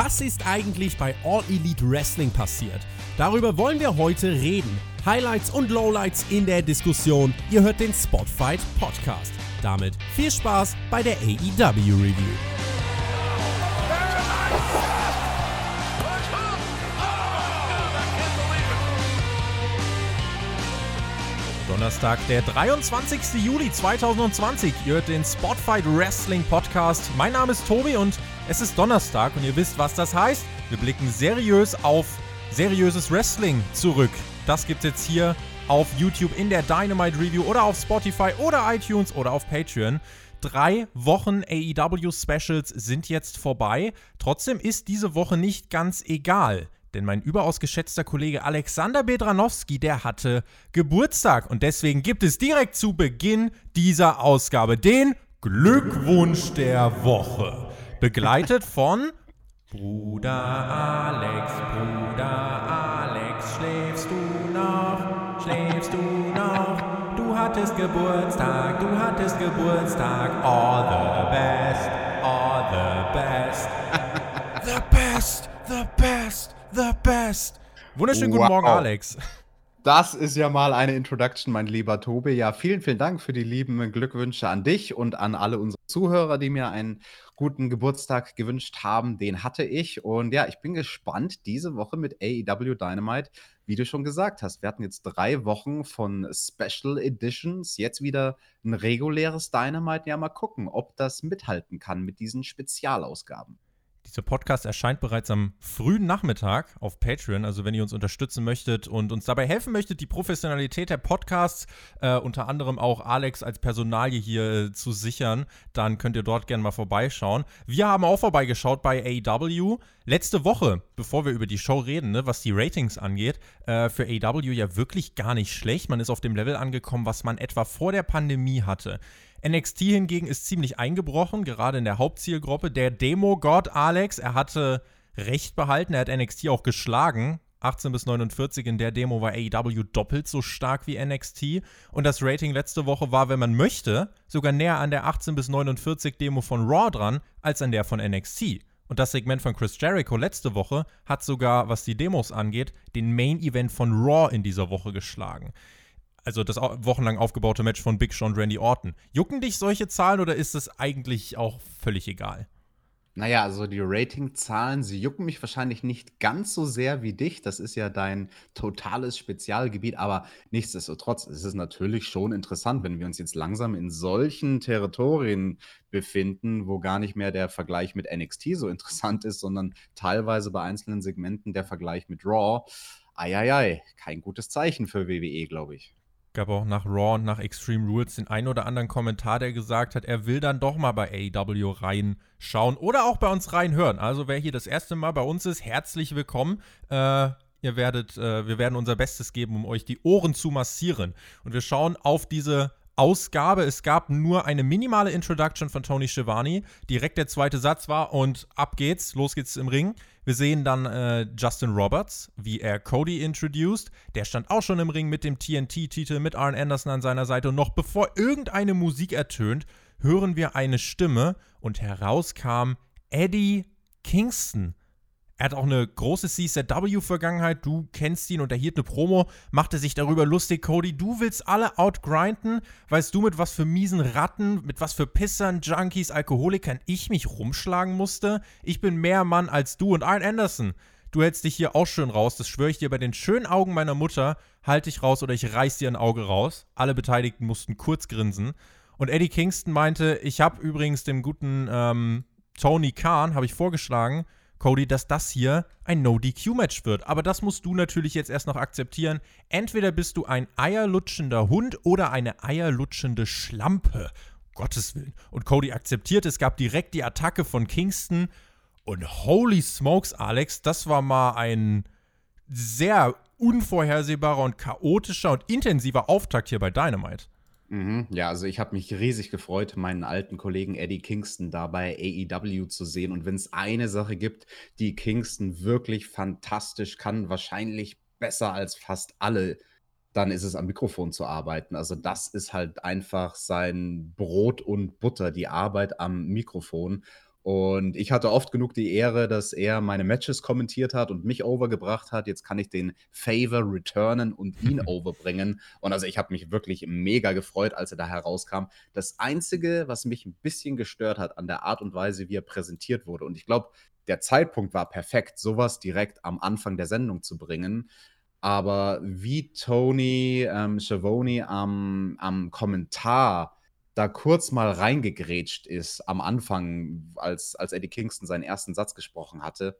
Was ist eigentlich bei All Elite Wrestling passiert? Darüber wollen wir heute reden. Highlights und Lowlights in der Diskussion. Ihr hört den Spotfight Podcast. Damit viel Spaß bei der AEW Review. Donnerstag, der 23. Juli 2020. Ihr hört den Spotfight Wrestling Podcast. Mein Name ist Tobi und es ist Donnerstag und ihr wisst, was das heißt. Wir blicken seriös auf seriöses Wrestling zurück. Das gibt es jetzt hier auf YouTube in der Dynamite Review oder auf Spotify oder iTunes oder auf Patreon. Drei Wochen AEW Specials sind jetzt vorbei. Trotzdem ist diese Woche nicht ganz egal. Denn mein überaus geschätzter Kollege Alexander Bedranowski, der hatte Geburtstag. Und deswegen gibt es direkt zu Beginn dieser Ausgabe den Glückwunsch der Woche. Begleitet von Bruder Alex, Bruder Alex, schläfst du noch? Schläfst du noch? Du hattest Geburtstag, du hattest Geburtstag. All the best, all the best. the best, the best the best. Wunderschönen wow. guten Morgen, Alex. Das ist ja mal eine Introduction, mein lieber Tobi. Ja, vielen, vielen Dank für die lieben Glückwünsche an dich und an alle unsere Zuhörer, die mir einen guten Geburtstag gewünscht haben. Den hatte ich. Und ja, ich bin gespannt diese Woche mit AEW Dynamite, wie du schon gesagt hast. Wir hatten jetzt drei Wochen von Special Editions, jetzt wieder ein reguläres Dynamite. Ja, mal gucken, ob das mithalten kann mit diesen Spezialausgaben. Dieser Podcast erscheint bereits am frühen Nachmittag auf Patreon. Also wenn ihr uns unterstützen möchtet und uns dabei helfen möchtet, die Professionalität der Podcasts, äh, unter anderem auch Alex als Personalie hier äh, zu sichern, dann könnt ihr dort gerne mal vorbeischauen. Wir haben auch vorbeigeschaut bei AW. Letzte Woche, bevor wir über die Show reden, ne, was die Ratings angeht, äh, für AW ja wirklich gar nicht schlecht. Man ist auf dem Level angekommen, was man etwa vor der Pandemie hatte. NXT hingegen ist ziemlich eingebrochen, gerade in der Hauptzielgruppe. Der Demo-God Alex, er hatte Recht behalten, er hat NXT auch geschlagen. 18 bis 49 in der Demo war AEW doppelt so stark wie NXT. Und das Rating letzte Woche war, wenn man möchte, sogar näher an der 18 bis 49 Demo von Raw dran, als an der von NXT. Und das Segment von Chris Jericho letzte Woche hat sogar, was die Demos angeht, den Main Event von Raw in dieser Woche geschlagen also das wochenlang aufgebaute Match von Big Show und Randy Orton. Jucken dich solche Zahlen oder ist es eigentlich auch völlig egal? Naja, also die Ratingzahlen, sie jucken mich wahrscheinlich nicht ganz so sehr wie dich. Das ist ja dein totales Spezialgebiet, aber nichtsdestotrotz ist es natürlich schon interessant, wenn wir uns jetzt langsam in solchen Territorien befinden, wo gar nicht mehr der Vergleich mit NXT so interessant ist, sondern teilweise bei einzelnen Segmenten der Vergleich mit Raw. Eieiei, kein gutes Zeichen für WWE, glaube ich gab auch nach Raw und nach Extreme Rules den einen oder anderen Kommentar, der gesagt hat, er will dann doch mal bei AEW reinschauen oder auch bei uns reinhören. Also wer hier das erste Mal bei uns ist, herzlich willkommen. Äh, ihr werdet, äh, wir werden unser Bestes geben, um euch die Ohren zu massieren. Und wir schauen auf diese Ausgabe. Es gab nur eine minimale Introduction von Tony Schiavone. Direkt der zweite Satz war und ab geht's, los geht's im Ring. Wir sehen dann äh, Justin Roberts, wie er Cody introduced. Der stand auch schon im Ring mit dem TNT-Titel, mit Arn Anderson an seiner Seite. Und noch bevor irgendeine Musik ertönt, hören wir eine Stimme und heraus kam Eddie Kingston. Er hat auch eine große CZW-Vergangenheit. Du kennst ihn und er hielt eine Promo, machte sich darüber lustig. Cody, du willst alle outgrinden. Weißt du, mit was für miesen Ratten, mit was für Pissern, Junkies, Alkoholikern ich mich rumschlagen musste? Ich bin mehr Mann als du und Ian Anderson. Du hältst dich hier auch schön raus. Das schwöre ich dir bei den schönen Augen meiner Mutter. Halt dich raus oder ich reiß dir ein Auge raus. Alle Beteiligten mussten kurz grinsen. Und Eddie Kingston meinte, ich habe übrigens dem guten ähm, Tony Khan, habe ich vorgeschlagen, Cody, dass das hier ein No-DQ-Match wird. Aber das musst du natürlich jetzt erst noch akzeptieren. Entweder bist du ein eierlutschender Hund oder eine eierlutschende Schlampe. Gottes Willen. Und Cody akzeptiert, es gab direkt die Attacke von Kingston. Und holy smokes, Alex, das war mal ein sehr unvorhersehbarer und chaotischer und intensiver Auftakt hier bei Dynamite. Mhm. Ja, also ich habe mich riesig gefreut, meinen alten Kollegen Eddie Kingston da bei AEW zu sehen. Und wenn es eine Sache gibt, die Kingston wirklich fantastisch kann, wahrscheinlich besser als fast alle, dann ist es am Mikrofon zu arbeiten. Also das ist halt einfach sein Brot und Butter, die Arbeit am Mikrofon. Und ich hatte oft genug die Ehre, dass er meine Matches kommentiert hat und mich overgebracht hat. Jetzt kann ich den Favor returnen und ihn overbringen. Und also ich habe mich wirklich mega gefreut, als er da herauskam. Das Einzige, was mich ein bisschen gestört hat an der Art und Weise, wie er präsentiert wurde, und ich glaube, der Zeitpunkt war perfekt, sowas direkt am Anfang der Sendung zu bringen. Aber wie Tony ähm, Schiavone am, am Kommentar da kurz mal reingegrätscht ist am Anfang, als, als Eddie Kingston seinen ersten Satz gesprochen hatte,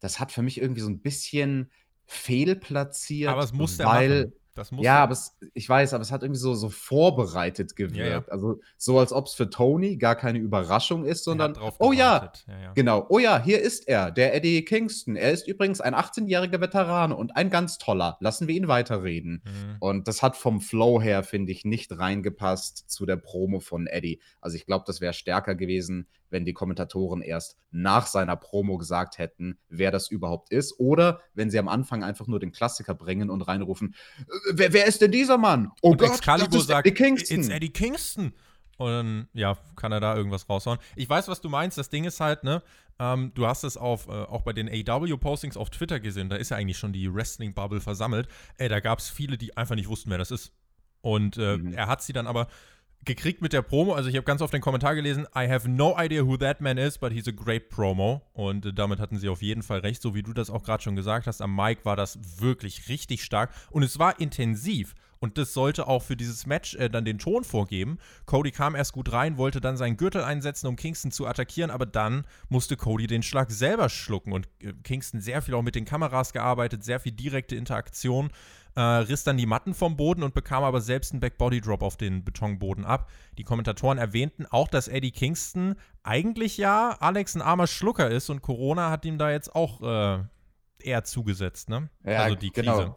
das hat für mich irgendwie so ein bisschen fehlplatziert. Aber es musste weil, machen. Das muss ja, aber es, ich weiß, aber es hat irgendwie so, so vorbereitet gewirkt. Ja, ja. Also so, als ob es für Tony gar keine Überraschung ist, sondern, oh ja, ja, genau, oh ja, hier ist er, der Eddie Kingston. Er ist übrigens ein 18-jähriger Veteran und ein ganz toller. Lassen wir ihn weiterreden. Mhm. Und das hat vom Flow her, finde ich, nicht reingepasst zu der Promo von Eddie. Also ich glaube, das wäre stärker gewesen, wenn die Kommentatoren erst nach seiner Promo gesagt hätten, wer das überhaupt ist. Oder wenn sie am Anfang einfach nur den Klassiker bringen und reinrufen, wer, wer ist denn dieser Mann? Oh und Gott, Excalibur das ist sagt, Eddie Kingston. It's Eddie Kingston. Und ja, kann er da irgendwas raushauen. Ich weiß, was du meinst. Das Ding ist halt, ne, ähm, du hast es auf, äh, auch bei den AW-Postings auf Twitter gesehen. Da ist ja eigentlich schon die Wrestling-Bubble versammelt. Ey, da gab es viele, die einfach nicht wussten, wer das ist. Und äh, mhm. er hat sie dann aber gekriegt mit der Promo. Also ich habe ganz oft den Kommentar gelesen, I have no idea who that man is, but he's a great promo. Und äh, damit hatten sie auf jeden Fall recht, so wie du das auch gerade schon gesagt hast. Am Mic war das wirklich richtig stark und es war intensiv. Und das sollte auch für dieses Match äh, dann den Ton vorgeben. Cody kam erst gut rein, wollte dann seinen Gürtel einsetzen, um Kingston zu attackieren, aber dann musste Cody den Schlag selber schlucken und äh, Kingston sehr viel auch mit den Kameras gearbeitet, sehr viel direkte Interaktion äh, riss dann die Matten vom Boden und bekam aber selbst einen Backbody-Drop auf den Betonboden ab. Die Kommentatoren erwähnten auch, dass Eddie Kingston eigentlich ja Alex ein armer Schlucker ist und Corona hat ihm da jetzt auch äh, eher zugesetzt, ne? Ja, also die Krise. Genau.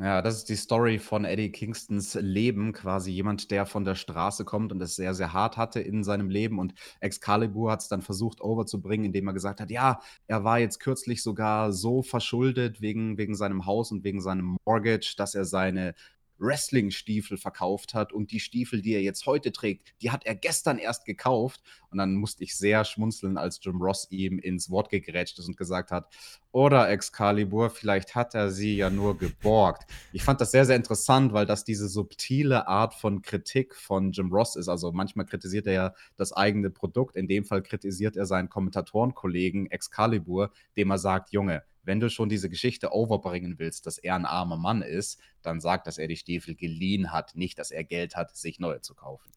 Ja, das ist die Story von Eddie Kingstons Leben. Quasi jemand, der von der Straße kommt und es sehr, sehr hart hatte in seinem Leben. Und Excalibur hat es dann versucht, overzubringen, indem er gesagt hat: Ja, er war jetzt kürzlich sogar so verschuldet wegen, wegen seinem Haus und wegen seinem Mortgage, dass er seine Wrestling-Stiefel verkauft hat und die Stiefel, die er jetzt heute trägt, die hat er gestern erst gekauft. Und dann musste ich sehr schmunzeln, als Jim Ross ihm ins Wort gegrätscht ist und gesagt hat, oder Excalibur, vielleicht hat er sie ja nur geborgt. Ich fand das sehr, sehr interessant, weil das diese subtile Art von Kritik von Jim Ross ist. Also manchmal kritisiert er ja das eigene Produkt, in dem Fall kritisiert er seinen Kommentatorenkollegen Excalibur, dem er sagt, Junge, wenn du schon diese Geschichte overbringen willst, dass er ein armer Mann ist, dann sag, dass er die Stiefel geliehen hat, nicht, dass er Geld hat, sich neue zu kaufen.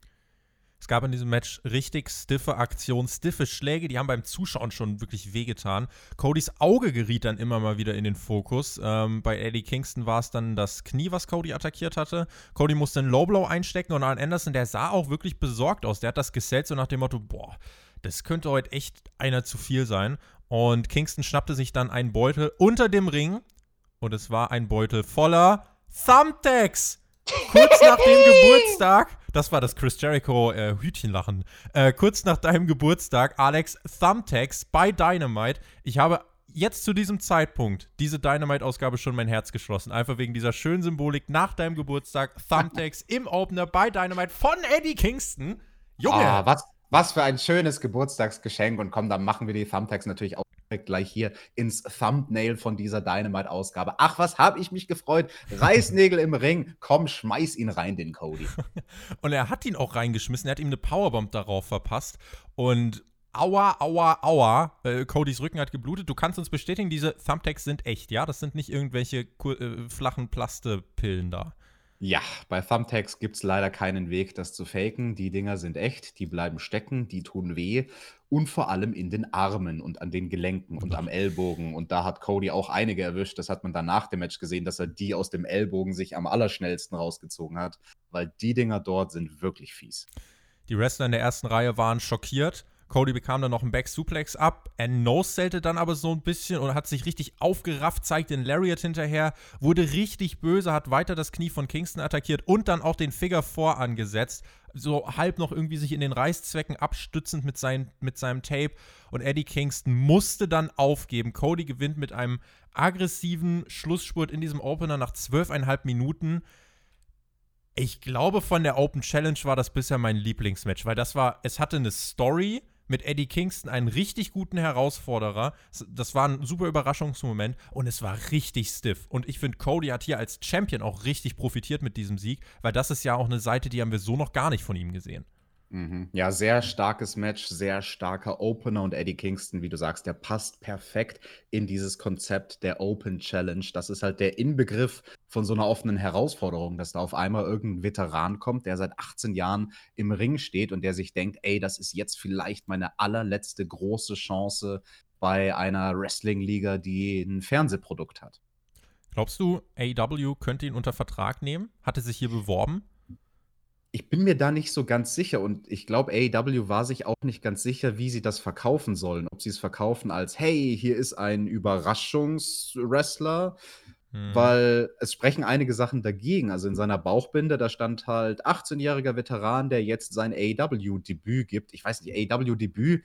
Es gab in diesem Match richtig stiffe Aktionen, stiffe Schläge, die haben beim Zuschauen schon wirklich wehgetan. Codys Auge geriet dann immer mal wieder in den Fokus. Ähm, bei Eddie Kingston war es dann das Knie, was Cody attackiert hatte. Cody musste einen Lowblow einstecken und Arn Anderson, der sah auch wirklich besorgt aus. Der hat das gesellt so nach dem Motto, boah, das könnte heute echt einer zu viel sein. Und Kingston schnappte sich dann einen Beutel unter dem Ring. Und es war ein Beutel voller Thumbtacks. Kurz nach dem Geburtstag, das war das Chris Jericho äh, Hütchenlachen. Äh, kurz nach deinem Geburtstag, Alex, Thumbtacks bei Dynamite. Ich habe jetzt zu diesem Zeitpunkt diese Dynamite-Ausgabe schon mein Herz geschlossen. Einfach wegen dieser schönen Symbolik nach deinem Geburtstag. Thumbtacks im Opener bei Dynamite von Eddie Kingston. Junge! Ah, was, was für ein schönes Geburtstagsgeschenk. Und komm, dann machen wir die Thumbtacks natürlich auch gleich hier ins Thumbnail von dieser Dynamite-Ausgabe. Ach, was habe ich mich gefreut. Reißnägel im Ring. Komm, schmeiß ihn rein, den Cody. und er hat ihn auch reingeschmissen. Er hat ihm eine Powerbomb darauf verpasst. Und aua, aua, aua. Äh, Codys Rücken hat geblutet. Du kannst uns bestätigen, diese Thumbtacks sind echt, ja? Das sind nicht irgendwelche äh, flachen Plastepillen da. Ja, bei Thumbtacks gibt es leider keinen Weg, das zu faken. Die Dinger sind echt, die bleiben stecken, die tun weh und vor allem in den Armen und an den Gelenken und am Ellbogen. Und da hat Cody auch einige erwischt. Das hat man dann nach dem Match gesehen, dass er die aus dem Ellbogen sich am allerschnellsten rausgezogen hat, weil die Dinger dort sind wirklich fies. Die Wrestler in der ersten Reihe waren schockiert. Cody bekam dann noch einen Back-Suplex ab. Er no-sellte dann aber so ein bisschen und hat sich richtig aufgerafft, zeigt den Lariat hinterher, wurde richtig böse, hat weiter das Knie von Kingston attackiert und dann auch den Figure 4 angesetzt. So halb noch irgendwie sich in den Reißzwecken abstützend mit, sein, mit seinem Tape. Und Eddie Kingston musste dann aufgeben. Cody gewinnt mit einem aggressiven Schlussspurt in diesem Opener nach zwölfeinhalb Minuten. Ich glaube, von der Open Challenge war das bisher mein Lieblingsmatch, weil das war, es hatte eine Story, mit Eddie Kingston einen richtig guten Herausforderer. Das war ein super Überraschungsmoment und es war richtig stiff. Und ich finde, Cody hat hier als Champion auch richtig profitiert mit diesem Sieg, weil das ist ja auch eine Seite, die haben wir so noch gar nicht von ihm gesehen. Mhm. Ja, sehr starkes Match, sehr starker Opener und Eddie Kingston, wie du sagst, der passt perfekt in dieses Konzept der Open Challenge. Das ist halt der Inbegriff von so einer offenen Herausforderung, dass da auf einmal irgendein Veteran kommt, der seit 18 Jahren im Ring steht und der sich denkt, ey, das ist jetzt vielleicht meine allerletzte große Chance bei einer Wrestling-Liga, die ein Fernsehprodukt hat. Glaubst du, AEW könnte ihn unter Vertrag nehmen? Hatte sich hier beworben? Ich bin mir da nicht so ganz sicher und ich glaube, AEW war sich auch nicht ganz sicher, wie sie das verkaufen sollen. Ob sie es verkaufen als, hey, hier ist ein Überraschungswrestler, mhm. weil es sprechen einige Sachen dagegen. Also in seiner Bauchbinde, da stand halt 18-jähriger Veteran, der jetzt sein AEW-Debüt gibt. Ich weiß nicht, AEW-Debüt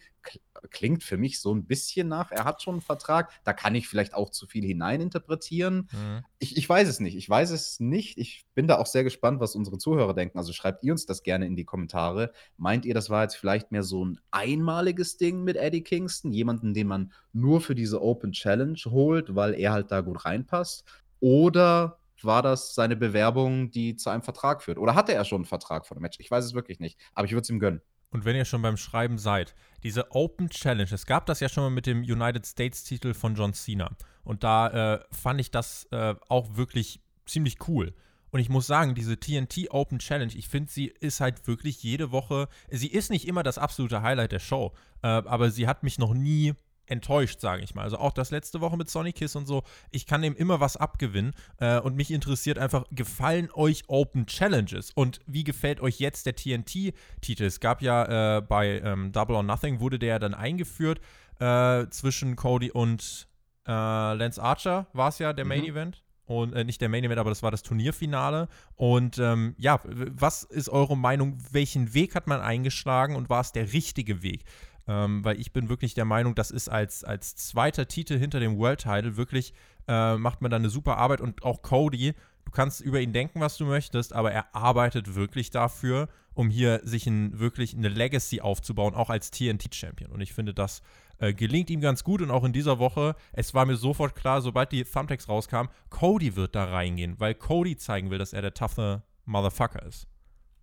klingt für mich so ein bisschen nach, er hat schon einen Vertrag. Da kann ich vielleicht auch zu viel hineininterpretieren. Mhm. Ich, ich weiß es nicht. Ich weiß es nicht. Ich bin da auch sehr gespannt, was unsere Zuhörer denken. Also schreibt ihr uns das gerne in die Kommentare. Meint ihr, das war jetzt vielleicht mehr so ein einmaliges Ding mit Eddie Kingston? Jemanden, den man nur für diese Open Challenge holt, weil er halt da gut reinpasst? Oder war das seine Bewerbung, die zu einem Vertrag führt? Oder hatte er schon einen Vertrag vor dem Match? Ich weiß es wirklich nicht. Aber ich würde es ihm gönnen. Und wenn ihr schon beim Schreiben seid, diese Open Challenge, es gab das ja schon mal mit dem United States-Titel von John Cena. Und da äh, fand ich das äh, auch wirklich ziemlich cool. Und ich muss sagen, diese TNT Open Challenge, ich finde, sie ist halt wirklich jede Woche, sie ist nicht immer das absolute Highlight der Show, äh, aber sie hat mich noch nie enttäuscht, sage ich mal. Also auch das letzte Woche mit Sonic Kiss und so. Ich kann dem immer was abgewinnen. Äh, und mich interessiert einfach, gefallen euch Open Challenges? Und wie gefällt euch jetzt der TNT-Titel? Es gab ja äh, bei ähm, Double or Nothing, wurde der dann eingeführt äh, zwischen Cody und äh, Lance Archer, war es ja der Main mhm. Event. Und äh, nicht der Main Event, aber das war das Turnierfinale. Und ähm, ja, was ist eure Meinung? Welchen Weg hat man eingeschlagen und war es der richtige Weg? Ähm, weil ich bin wirklich der Meinung, das ist als, als zweiter Titel hinter dem World Title wirklich, äh, macht man da eine super Arbeit und auch Cody, du kannst über ihn denken, was du möchtest, aber er arbeitet wirklich dafür, um hier sich ein, wirklich eine Legacy aufzubauen, auch als TNT-Champion. Und ich finde, das äh, gelingt ihm ganz gut und auch in dieser Woche, es war mir sofort klar, sobald die Thumbtacks rauskamen, Cody wird da reingehen, weil Cody zeigen will, dass er der toughe Motherfucker ist.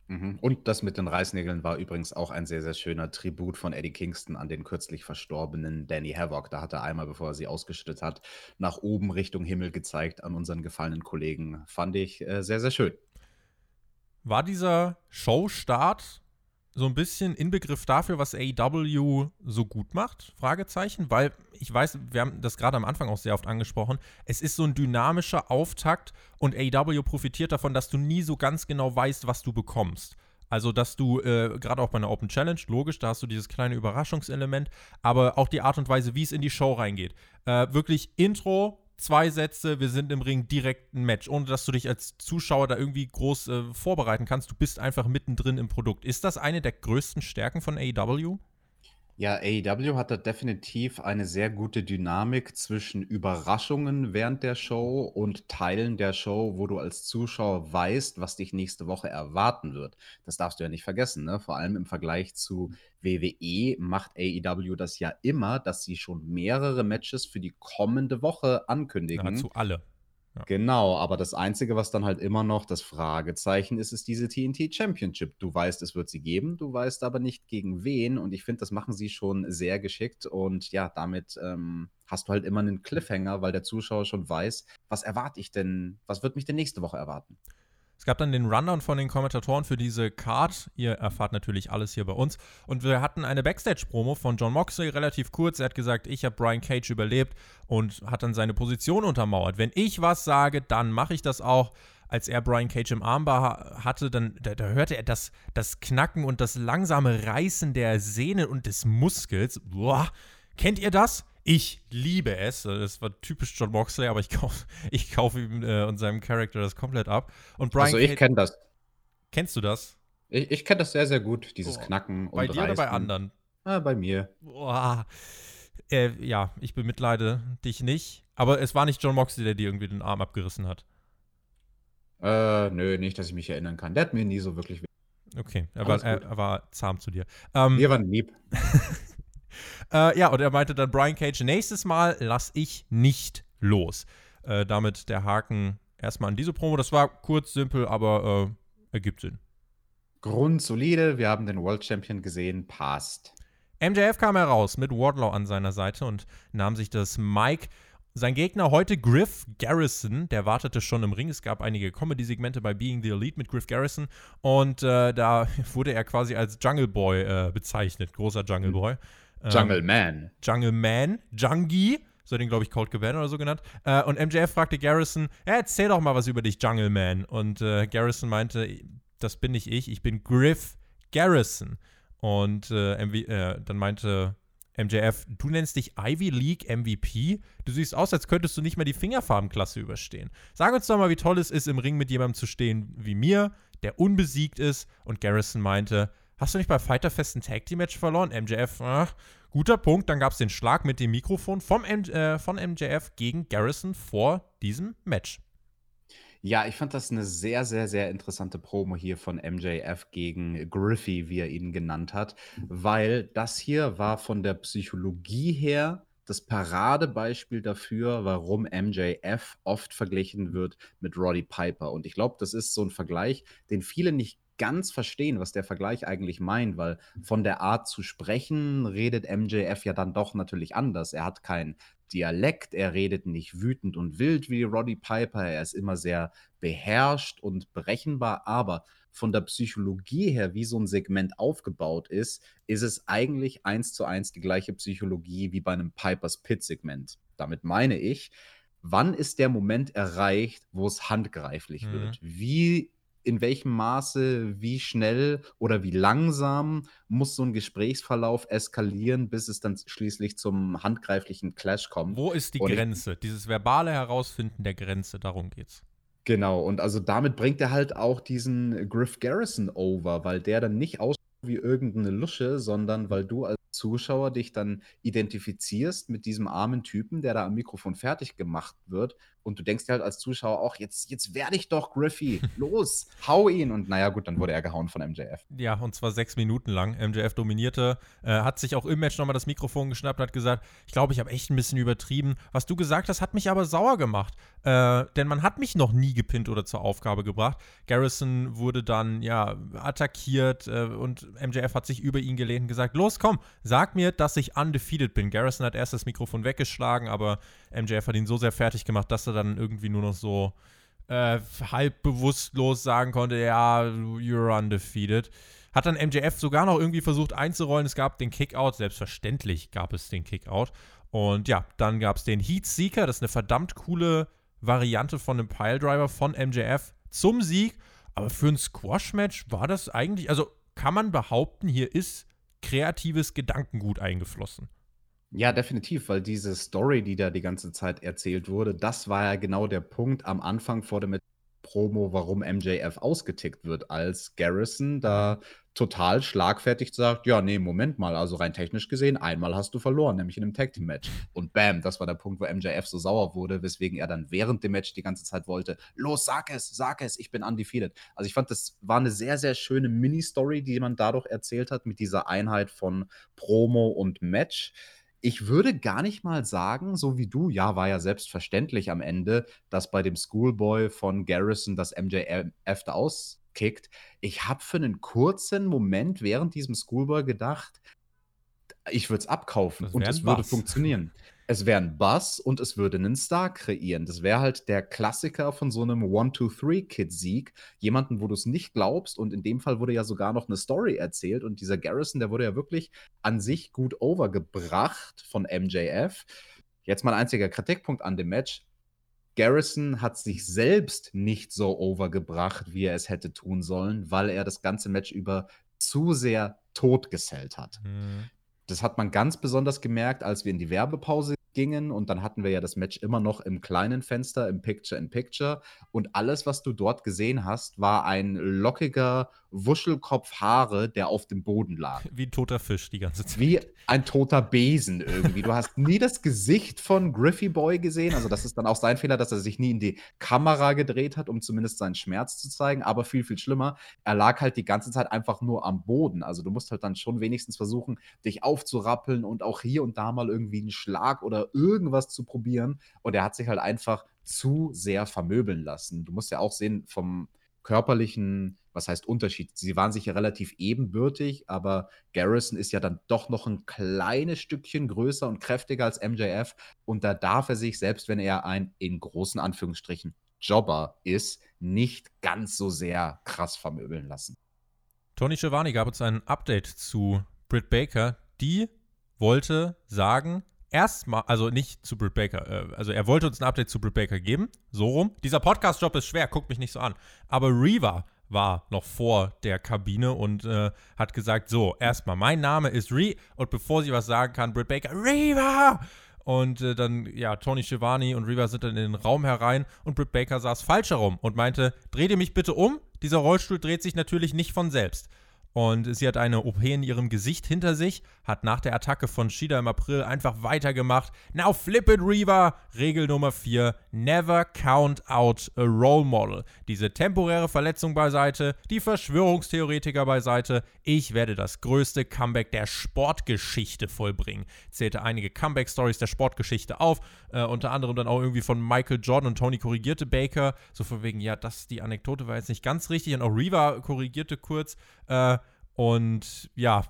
Mhm. Und das mit den Reißnägeln war übrigens auch ein sehr, sehr schöner Tribut von Eddie Kingston an den kürzlich verstorbenen Danny Havoc. Da hat er einmal, bevor er sie ausgeschüttet hat, nach oben Richtung Himmel gezeigt an unseren gefallenen Kollegen. Fand ich äh, sehr, sehr schön. War dieser Showstart so ein bisschen Inbegriff dafür, was AEW so gut macht? Fragezeichen, weil ich weiß, wir haben das gerade am Anfang auch sehr oft angesprochen. Es ist so ein dynamischer Auftakt und AEW profitiert davon, dass du nie so ganz genau weißt, was du bekommst. Also, dass du äh, gerade auch bei einer Open Challenge, logisch, da hast du dieses kleine Überraschungselement, aber auch die Art und Weise, wie es in die Show reingeht. Äh, wirklich Intro, zwei Sätze, wir sind im Ring direkt ein Match, ohne dass du dich als Zuschauer da irgendwie groß äh, vorbereiten kannst. Du bist einfach mittendrin im Produkt. Ist das eine der größten Stärken von AEW? Ja, AEW hat da definitiv eine sehr gute Dynamik zwischen Überraschungen während der Show und Teilen der Show, wo du als Zuschauer weißt, was dich nächste Woche erwarten wird. Das darfst du ja nicht vergessen, ne? Vor allem im Vergleich zu WWE macht AEW das ja immer, dass sie schon mehrere Matches für die kommende Woche ankündigen. Nahezu alle. Ja. Genau, aber das Einzige, was dann halt immer noch das Fragezeichen ist, ist diese TNT Championship. Du weißt, es wird sie geben, du weißt aber nicht gegen wen und ich finde, das machen sie schon sehr geschickt und ja, damit ähm, hast du halt immer einen Cliffhanger, weil der Zuschauer schon weiß, was erwarte ich denn, was wird mich denn nächste Woche erwarten. Es gab dann den Rundown von den Kommentatoren für diese Card. Ihr erfahrt natürlich alles hier bei uns. Und wir hatten eine Backstage-Promo von John Moxley, relativ kurz. Er hat gesagt, ich habe Brian Cage überlebt und hat dann seine Position untermauert. Wenn ich was sage, dann mache ich das auch. Als er Brian Cage im Armbar hatte, dann da, da hörte er das, das Knacken und das langsame Reißen der Sehne und des Muskels. Boah, kennt ihr das? Ich liebe es. Das war typisch John Moxley, aber ich kaufe ich kauf ihm äh, und seinem Charakter das komplett ab. Und Brian also ich kenne das. Kennst du das? Ich, ich kenne das sehr, sehr gut, dieses oh, Knacken und Bei dir Reißen. oder bei anderen? Ah, bei mir. Boah. Äh, ja, ich bemitleide dich nicht. Aber es war nicht John Moxley, der dir irgendwie den Arm abgerissen hat. Äh, nö, nicht, dass ich mich erinnern kann. Der hat mir nie so wirklich Okay, er war, er, er war zahm zu dir. Ähm, Wir waren lieb. äh, ja, und er meinte dann Brian Cage, nächstes Mal lass ich nicht los. Äh, damit der Haken erstmal an diese Promo. Das war kurz, simpel, aber äh, ergibt Sinn. Grundsolide, wir haben den World Champion gesehen, passt. MJF kam heraus mit Wardlow an seiner Seite und nahm sich das Mic. Sein Gegner heute Griff Garrison, der wartete schon im Ring. Es gab einige Comedy-Segmente bei Being the Elite mit Griff Garrison und äh, da wurde er quasi als Jungle Boy äh, bezeichnet, großer Jungle hm. Boy. Jungle Man. Jungle Man, Jungie, so den glaube ich Cold Cabana oder so genannt. Äh, und MJF fragte Garrison, ja, erzähl doch mal was über dich, Jungle Man. Und äh, Garrison meinte, das bin nicht ich, ich bin Griff Garrison. Und äh, äh, dann meinte MJF, du nennst dich Ivy League MVP? Du siehst aus, als könntest du nicht mal die Fingerfarbenklasse überstehen. Sag uns doch mal, wie toll es ist, im Ring mit jemandem zu stehen wie mir, der unbesiegt ist. Und Garrison meinte, hast du nicht bei Fighterfest ein Tag Team Match verloren? MJF, ach, guter Punkt. Dann gab es den Schlag mit dem Mikrofon vom M äh, von MJF gegen Garrison vor diesem Match. Ja, ich fand das eine sehr, sehr, sehr interessante Promo hier von MJF gegen Griffey, wie er ihn genannt hat, weil das hier war von der Psychologie her das Paradebeispiel dafür, warum MJF oft verglichen wird mit Roddy Piper. Und ich glaube, das ist so ein Vergleich, den viele nicht ganz verstehen, was der Vergleich eigentlich meint, weil von der Art zu sprechen redet MJF ja dann doch natürlich anders. Er hat kein Dialekt, er redet nicht wütend und wild wie Roddy Piper, er ist immer sehr beherrscht und berechenbar, aber von der Psychologie her, wie so ein Segment aufgebaut ist, ist es eigentlich eins zu eins die gleiche Psychologie wie bei einem Pipers Pit-Segment. Damit meine ich, wann ist der Moment erreicht, wo es handgreiflich mhm. wird? Wie in welchem Maße, wie schnell oder wie langsam muss so ein Gesprächsverlauf eskalieren, bis es dann schließlich zum handgreiflichen Clash kommt. Wo ist die und Grenze? Dieses verbale Herausfinden der Grenze, darum geht's. Genau, und also damit bringt er halt auch diesen Griff Garrison over, weil der dann nicht aussieht wie irgendeine Lusche, sondern weil du als Zuschauer dich dann identifizierst mit diesem armen Typen, der da am Mikrofon fertig gemacht wird und du denkst dir halt als Zuschauer auch, jetzt, jetzt werde ich doch Griffey, los, hau ihn. Und naja, gut, dann wurde er gehauen von MJF. Ja, und zwar sechs Minuten lang. MJF dominierte, äh, hat sich auch im Match nochmal das Mikrofon geschnappt und hat gesagt, ich glaube, ich habe echt ein bisschen übertrieben. Was du gesagt hast, hat mich aber sauer gemacht. Äh, denn man hat mich noch nie gepinnt oder zur Aufgabe gebracht. Garrison wurde dann, ja, attackiert äh, und MJF hat sich über ihn gelehnt und gesagt, los, komm, sag mir, dass ich undefeated bin. Garrison hat erst das Mikrofon weggeschlagen, aber MJF hat ihn so sehr fertig gemacht, dass er er dann irgendwie nur noch so äh, halb bewusstlos sagen konnte, ja, you're undefeated. Hat dann MJF sogar noch irgendwie versucht einzurollen. Es gab den Kickout, selbstverständlich gab es den Kickout. Und ja, dann gab es den Heat Seeker, das ist eine verdammt coole Variante von einem Piledriver von MJF zum Sieg. Aber für ein Squash-Match war das eigentlich, also kann man behaupten, hier ist kreatives Gedankengut eingeflossen. Ja, definitiv, weil diese Story, die da die ganze Zeit erzählt wurde, das war ja genau der Punkt am Anfang vor dem Promo, warum MJF ausgetickt wird, als Garrison da total schlagfertig sagt, ja, nee, Moment mal, also rein technisch gesehen, einmal hast du verloren, nämlich in einem Tag Team Match. Und bam, das war der Punkt, wo MJF so sauer wurde, weswegen er dann während dem Match die ganze Zeit wollte, los, sag es, sag es, ich bin undefeated. Also ich fand, das war eine sehr, sehr schöne Mini-Story, die man dadurch erzählt hat, mit dieser Einheit von Promo und Match ich würde gar nicht mal sagen, so wie du, ja, war ja selbstverständlich am Ende, dass bei dem Schoolboy von Garrison das MJF da auskickt. Ich habe für einen kurzen Moment während diesem Schoolboy gedacht, ich würde es abkaufen und es würde funktionieren es wäre ein Buzz und es würde einen Star kreieren. Das wäre halt der Klassiker von so einem One-Two-Three-Kid-Sieg. Jemanden, wo du es nicht glaubst. Und in dem Fall wurde ja sogar noch eine Story erzählt. Und dieser Garrison, der wurde ja wirklich an sich gut overgebracht von MJF. Jetzt mein einziger Kritikpunkt an dem Match. Garrison hat sich selbst nicht so overgebracht, wie er es hätte tun sollen, weil er das ganze Match über zu sehr totgesellt hat. Mhm. Das hat man ganz besonders gemerkt, als wir in die Werbepause gingen und dann hatten wir ja das Match immer noch im kleinen Fenster, im Picture-in-Picture und alles, was du dort gesehen hast, war ein lockiger Wuschelkopf Haare, der auf dem Boden lag. Wie ein toter Fisch die ganze Zeit. Wie ein toter Besen irgendwie. Du hast nie das Gesicht von Griffey Boy gesehen, also das ist dann auch sein Fehler, dass er sich nie in die Kamera gedreht hat, um zumindest seinen Schmerz zu zeigen, aber viel, viel schlimmer, er lag halt die ganze Zeit einfach nur am Boden. Also du musst halt dann schon wenigstens versuchen, dich aufzurappeln und auch hier und da mal irgendwie einen Schlag oder irgendwas zu probieren. Und er hat sich halt einfach zu sehr vermöbeln lassen. Du musst ja auch sehen, vom körperlichen, was heißt Unterschied? Sie waren sich ja relativ ebenbürtig, aber Garrison ist ja dann doch noch ein kleines Stückchen größer und kräftiger als MJF. Und da darf er sich, selbst wenn er ein in großen Anführungsstrichen Jobber ist, nicht ganz so sehr krass vermöbeln lassen. Tony Schiavone gab uns ein Update zu Britt Baker. Die wollte sagen, erstmal, also nicht zu Britt Baker, äh, also er wollte uns ein Update zu Britt Baker geben, so rum. Dieser Podcast-Job ist schwer, guckt mich nicht so an. Aber Reva war noch vor der Kabine und äh, hat gesagt, so, erstmal, mein Name ist Ree und bevor sie was sagen kann, Britt Baker, Reva! Und äh, dann, ja, Tony Schiavone und Reva sind dann in den Raum herein und Britt Baker saß falsch herum und meinte, dreh dir mich bitte um. Dieser Rollstuhl dreht sich natürlich nicht von selbst. Und sie hat eine OP in ihrem Gesicht hinter sich, hat nach der Attacke von Shida im April einfach weitergemacht. Now flip it, Reaver! Regel Nummer 4, never count out a role model. Diese temporäre Verletzung beiseite, die Verschwörungstheoretiker beiseite. Ich werde das größte Comeback der Sportgeschichte vollbringen. Zählte einige Comeback-Stories der Sportgeschichte auf, äh, unter anderem dann auch irgendwie von Michael Jordan und Tony korrigierte Baker. So von wegen, ja, das, die Anekdote war jetzt nicht ganz richtig. Und auch Reaver korrigierte kurz, äh, und ja,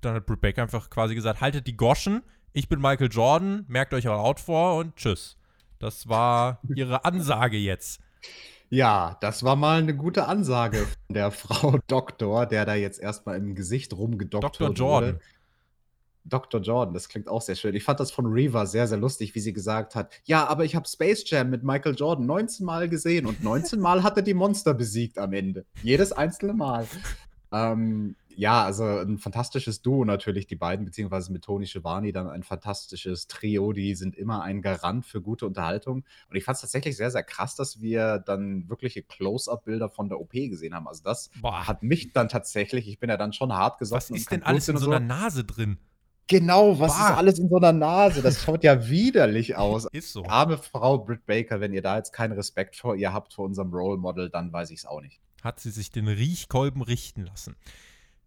dann hat Britt Baker einfach quasi gesagt, haltet die Goschen, ich bin Michael Jordan, merkt euch euer Out vor und tschüss. Das war ihre Ansage jetzt. Ja, das war mal eine gute Ansage von der Frau Doktor, der da jetzt erstmal im Gesicht rumgedockt Dr. Jordan. Wurde. Dr. Jordan, das klingt auch sehr schön. Ich fand das von Reva sehr, sehr lustig, wie sie gesagt hat, ja, aber ich habe Space Jam mit Michael Jordan 19 Mal gesehen und 19 Mal hat er die Monster besiegt am Ende. Jedes einzelne Mal. Ähm, ja, also ein fantastisches Duo natürlich, die beiden, beziehungsweise mit Toni Schiavone dann ein fantastisches Trio. Die sind immer ein Garant für gute Unterhaltung. Und ich fand es tatsächlich sehr, sehr krass, dass wir dann wirkliche Close-Up-Bilder von der OP gesehen haben. Also das Boah. hat mich dann tatsächlich, ich bin ja dann schon hart gesoffen. Was ist denn alles in so einer Nase drin? Genau, was bah. ist alles in so einer Nase? Das schaut ja widerlich aus. Ist so. Arme Frau Britt Baker, wenn ihr da jetzt keinen Respekt vor ihr habt, vor unserem Role Model, dann weiß ich es auch nicht. Hat sie sich den Riechkolben richten lassen.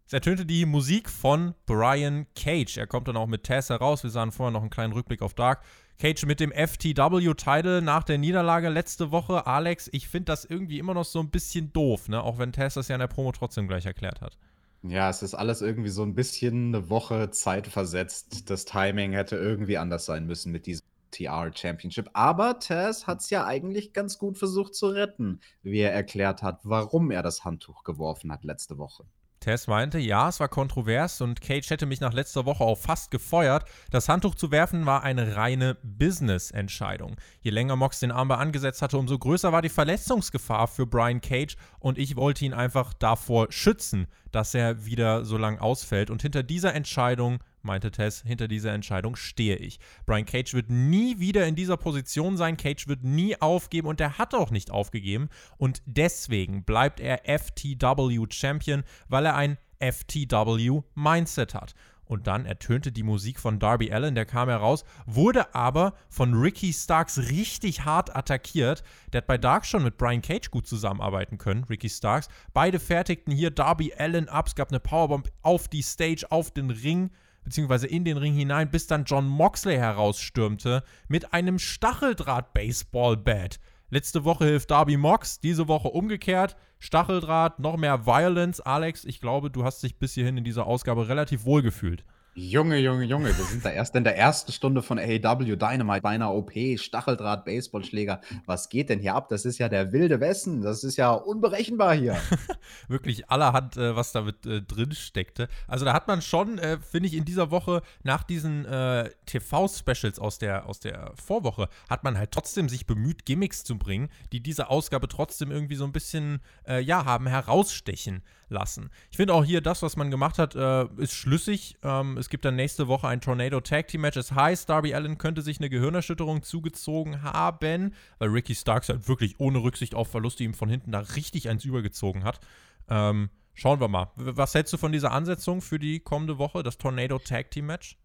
Es ertönte die Musik von Brian Cage. Er kommt dann auch mit Tess heraus. Wir sahen vorher noch einen kleinen Rückblick auf Dark. Cage mit dem FTW-Title nach der Niederlage letzte Woche. Alex, ich finde das irgendwie immer noch so ein bisschen doof, ne? Auch wenn Tess das ja in der Promo trotzdem gleich erklärt hat. Ja, es ist alles irgendwie so ein bisschen eine Woche Zeit versetzt. Das Timing hätte irgendwie anders sein müssen mit diesem TR Championship. Aber Tess hat es ja eigentlich ganz gut versucht zu retten, wie er erklärt hat, warum er das Handtuch geworfen hat letzte Woche. Tess meinte, ja, es war kontrovers und Cage hätte mich nach letzter Woche auch fast gefeuert. Das Handtuch zu werfen war eine reine Business-Entscheidung. Je länger Mox den Armbar angesetzt hatte, umso größer war die Verletzungsgefahr für Brian Cage und ich wollte ihn einfach davor schützen, dass er wieder so lang ausfällt. Und hinter dieser Entscheidung meinte Tess, hinter dieser Entscheidung stehe ich. Brian Cage wird nie wieder in dieser Position sein. Cage wird nie aufgeben und er hat auch nicht aufgegeben. Und deswegen bleibt er FTW Champion, weil er ein FTW Mindset hat. Und dann ertönte die Musik von Darby Allen, der kam heraus, wurde aber von Ricky Starks richtig hart attackiert. Der hat bei Dark schon mit Brian Cage gut zusammenarbeiten können, Ricky Starks. Beide fertigten hier Darby Allen ab. Es gab eine Powerbomb auf die Stage, auf den Ring beziehungsweise in den Ring hinein, bis dann John Moxley herausstürmte mit einem Stacheldraht-Baseball-Bat. Letzte Woche hilft Darby Mox, diese Woche umgekehrt. Stacheldraht, noch mehr Violence. Alex, ich glaube, du hast dich bis hierhin in dieser Ausgabe relativ wohl gefühlt. Junge, Junge, Junge, wir sind da erst in der ersten Stunde von AEW Dynamite bei einer OP, Stacheldraht, Baseballschläger. Was geht denn hier ab? Das ist ja der wilde Westen. Das ist ja unberechenbar hier. Wirklich allerhand, äh, was damit äh, drin steckte. Also da hat man schon, äh, finde ich, in dieser Woche nach diesen äh, TV-Specials aus der, aus der Vorwoche, hat man halt trotzdem sich bemüht, Gimmicks zu bringen, die diese Ausgabe trotzdem irgendwie so ein bisschen, äh, ja, haben herausstechen lassen. Ich finde auch hier das, was man gemacht hat, äh, ist schlüssig. Ähm, es gibt dann nächste Woche ein Tornado Tag Team Match. Es heißt, Darby Allen könnte sich eine Gehirnerschütterung zugezogen haben, weil Ricky Starks halt wirklich ohne Rücksicht auf Verluste ihm von hinten da richtig eins übergezogen hat. Ähm, schauen wir mal. Was hältst du von dieser Ansetzung für die kommende Woche, das Tornado Tag Team Match?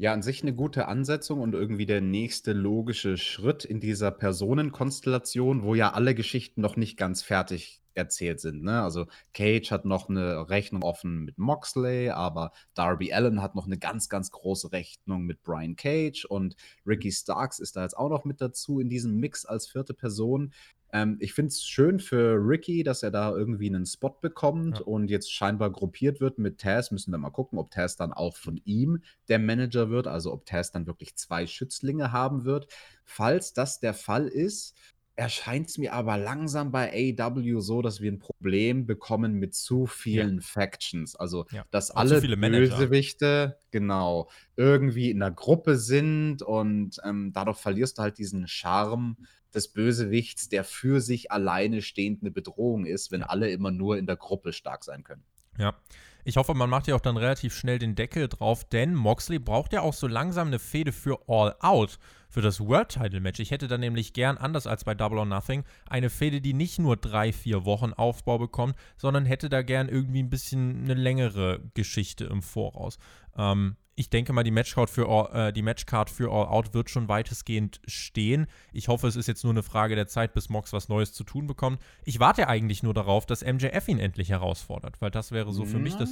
Ja, an sich eine gute Ansetzung und irgendwie der nächste logische Schritt in dieser Personenkonstellation, wo ja alle Geschichten noch nicht ganz fertig erzählt sind, ne? Also, Cage hat noch eine Rechnung offen mit Moxley, aber Darby Allin hat noch eine ganz, ganz große Rechnung mit Brian Cage und Ricky Starks ist da jetzt auch noch mit dazu in diesem Mix als vierte Person. Ähm, ich finde es schön für Ricky, dass er da irgendwie einen Spot bekommt ja. und jetzt scheinbar gruppiert wird mit Taz. Müssen wir mal gucken, ob Taz dann auch von ihm der Manager wird, also ob Taz dann wirklich zwei Schützlinge haben wird. Falls das der Fall ist, erscheint es mir aber langsam bei AW so, dass wir ein Problem bekommen mit zu vielen ja. Factions. Also, ja. dass alle Bösewichte, genau, irgendwie in einer Gruppe sind und ähm, dadurch verlierst du halt diesen Charme des Bösewichts, der für sich alleine stehend eine Bedrohung ist, wenn alle immer nur in der Gruppe stark sein können. Ja. Ich hoffe, man macht ja auch dann relativ schnell den Deckel drauf, denn Moxley braucht ja auch so langsam eine Fehde für All Out, für das World Title Match. Ich hätte dann nämlich gern, anders als bei Double or Nothing, eine Fehde, die nicht nur drei, vier Wochen Aufbau bekommt, sondern hätte da gern irgendwie ein bisschen eine längere Geschichte im Voraus. Ähm, ich denke mal, die Matchcard für, All, äh, die Matchcard für All Out wird schon weitestgehend stehen. Ich hoffe, es ist jetzt nur eine Frage der Zeit, bis Mox was Neues zu tun bekommt. Ich warte eigentlich nur darauf, dass MJF ihn endlich herausfordert, weil das wäre so für mich das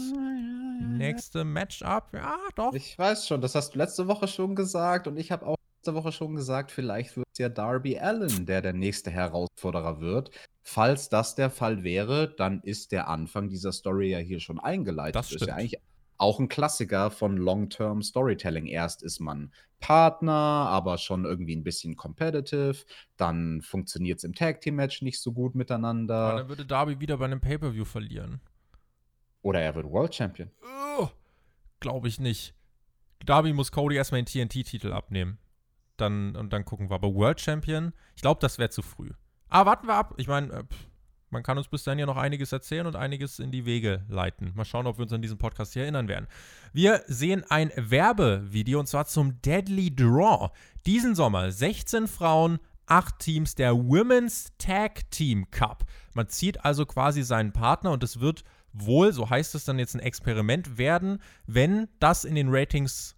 nächste Matchup. Ja, doch. Ich weiß schon, das hast du letzte Woche schon gesagt und ich habe auch letzte Woche schon gesagt, vielleicht wird es ja Darby Allen, der der nächste Herausforderer wird. Falls das der Fall wäre, dann ist der Anfang dieser Story ja hier schon eingeleitet. Das stimmt. ist ja eigentlich auch ein Klassiker von Long-Term Storytelling. Erst ist man Partner, aber schon irgendwie ein bisschen competitive. Dann funktioniert es im Tag Team Match nicht so gut miteinander. Aber dann würde Darby wieder bei einem Pay-Per-View verlieren. Oder er wird World Champion. Oh, Glaube ich nicht. Darby muss Cody erstmal den TNT-Titel abnehmen. Dann, und dann gucken wir. Aber World Champion, ich glaube, das wäre zu früh. Aber warten wir ab. Ich meine, äh, man kann uns bis dahin ja noch einiges erzählen und einiges in die Wege leiten. Mal schauen, ob wir uns an diesen Podcast hier erinnern werden. Wir sehen ein Werbevideo und zwar zum Deadly Draw. Diesen Sommer 16 Frauen, 8 Teams der Women's Tag Team Cup. Man zieht also quasi seinen Partner und es wird wohl, so heißt es dann jetzt, ein Experiment werden, wenn das in den Ratings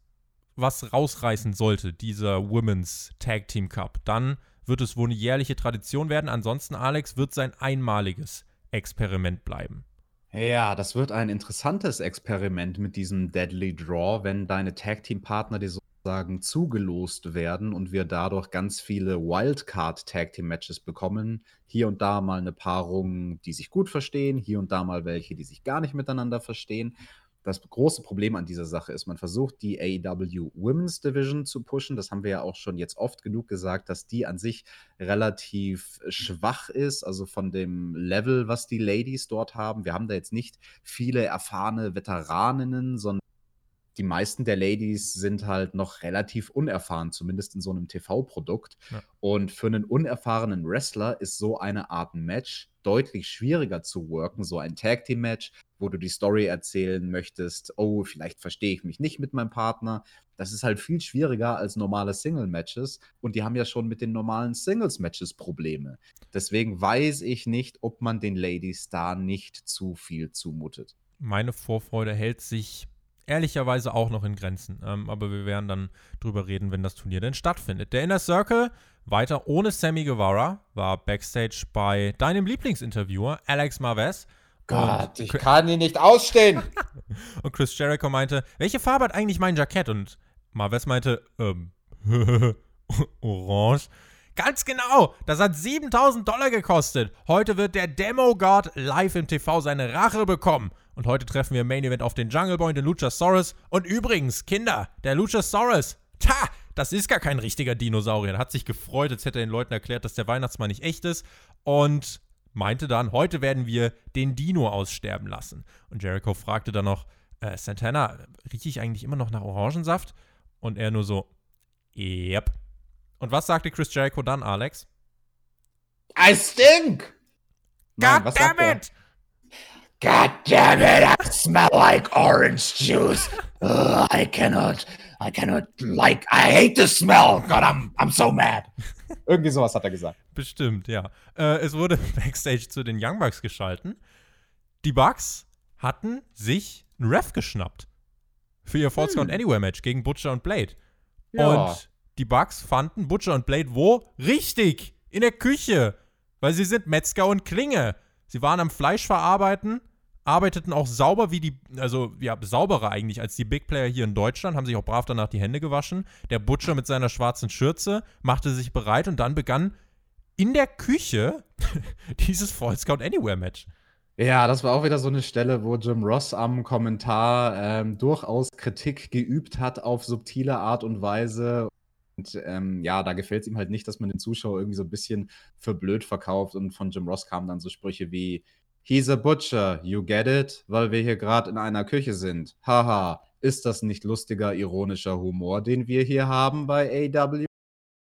was rausreißen sollte, dieser Women's Tag Team Cup. Dann wird es wohl eine jährliche Tradition werden. Ansonsten, Alex, wird sein einmaliges Experiment bleiben. Ja, das wird ein interessantes Experiment mit diesem Deadly Draw, wenn deine Tag Team Partner dir sozusagen zugelost werden und wir dadurch ganz viele Wildcard Tag Team Matches bekommen. Hier und da mal eine Paarung, die sich gut verstehen, hier und da mal welche, die sich gar nicht miteinander verstehen. Das große Problem an dieser Sache ist, man versucht die AEW Women's Division zu pushen. Das haben wir ja auch schon jetzt oft genug gesagt, dass die an sich relativ schwach ist, also von dem Level, was die Ladies dort haben. Wir haben da jetzt nicht viele erfahrene Veteraninnen, sondern die meisten der Ladies sind halt noch relativ unerfahren, zumindest in so einem TV-Produkt. Ja. Und für einen unerfahrenen Wrestler ist so eine Art Match deutlich schwieriger zu worken, so ein Tag Team Match, wo du die Story erzählen möchtest, oh, vielleicht verstehe ich mich nicht mit meinem Partner. Das ist halt viel schwieriger als normale Single-Matches und die haben ja schon mit den normalen Singles-Matches Probleme. Deswegen weiß ich nicht, ob man den Ladies da nicht zu viel zumutet. Meine Vorfreude hält sich ehrlicherweise auch noch in Grenzen. Ähm, aber wir werden dann drüber reden, wenn das Turnier denn stattfindet. Der Inner Circle, weiter ohne Sammy Guevara, war Backstage bei deinem Lieblingsinterviewer, Alex Marvez. Gott, ich kann ihn nicht ausstehen. und Chris Jericho meinte, welche Farbe hat eigentlich mein Jackett? Und Marvez meinte, ähm, orange. Ganz genau, das hat 7000 Dollar gekostet. Heute wird der Demo God live im TV seine Rache bekommen. Und heute treffen wir im Main Event auf den Jungle Boy, den Luchasaurus. Und übrigens, Kinder, der Luchasaurus, ta, das ist gar kein richtiger Dinosaurier. Er hat sich gefreut, als hätte er den Leuten erklärt, dass der Weihnachtsmann nicht echt ist. Und meinte dann, heute werden wir den Dino aussterben lassen. Und Jericho fragte dann noch, äh, Santana, rieche ich eigentlich immer noch nach Orangensaft? Und er nur so, yep. Und was sagte Chris Jericho dann, Alex? I stink! God Nein, damn it! God damn it, I smell like orange juice. Ugh, I cannot, I cannot like, I hate the smell. God, I'm, I'm so mad. Irgendwie sowas hat er gesagt. Bestimmt, ja. Äh, es wurde Backstage zu den Young Bucks geschalten. Die Bucks hatten sich einen Ref geschnappt. Für ihr Falls Count Anywhere Match gegen Butcher und Blade. Ja. Und die Bucks fanden Butcher und Blade wo? Richtig! In der Küche! Weil sie sind Metzger und Klinge. Sie waren am Fleisch verarbeiten, arbeiteten auch sauber wie die, also ja, sauberer eigentlich als die Big Player hier in Deutschland, haben sich auch brav danach die Hände gewaschen. Der Butcher mit seiner schwarzen Schürze machte sich bereit und dann begann in der Küche dieses Falls Count Anywhere Match. Ja, das war auch wieder so eine Stelle, wo Jim Ross am Kommentar ähm, durchaus Kritik geübt hat auf subtile Art und Weise. Und ähm, ja, da gefällt es ihm halt nicht, dass man den Zuschauer irgendwie so ein bisschen für blöd verkauft. Und von Jim Ross kamen dann so Sprüche wie: He's a butcher, you get it? Weil wir hier gerade in einer Küche sind. Haha, ist das nicht lustiger, ironischer Humor, den wir hier haben bei AW?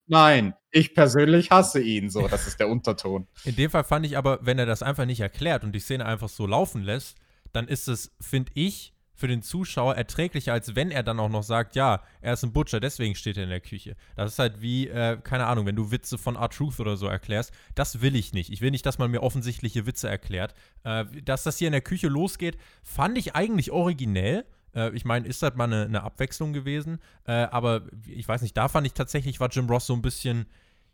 Nein, ich persönlich hasse ihn. So, das ist der Unterton. In dem Fall fand ich aber, wenn er das einfach nicht erklärt und die Szene einfach so laufen lässt, dann ist es, finde ich, für den Zuschauer erträglicher, als wenn er dann auch noch sagt, ja, er ist ein Butcher, deswegen steht er in der Küche. Das ist halt wie, äh, keine Ahnung, wenn du Witze von R-Truth oder so erklärst. Das will ich nicht. Ich will nicht, dass man mir offensichtliche Witze erklärt. Äh, dass das hier in der Küche losgeht, fand ich eigentlich originell. Äh, ich meine, ist halt mal eine, eine Abwechslung gewesen. Äh, aber ich weiß nicht, da fand ich tatsächlich, war Jim Ross so ein bisschen,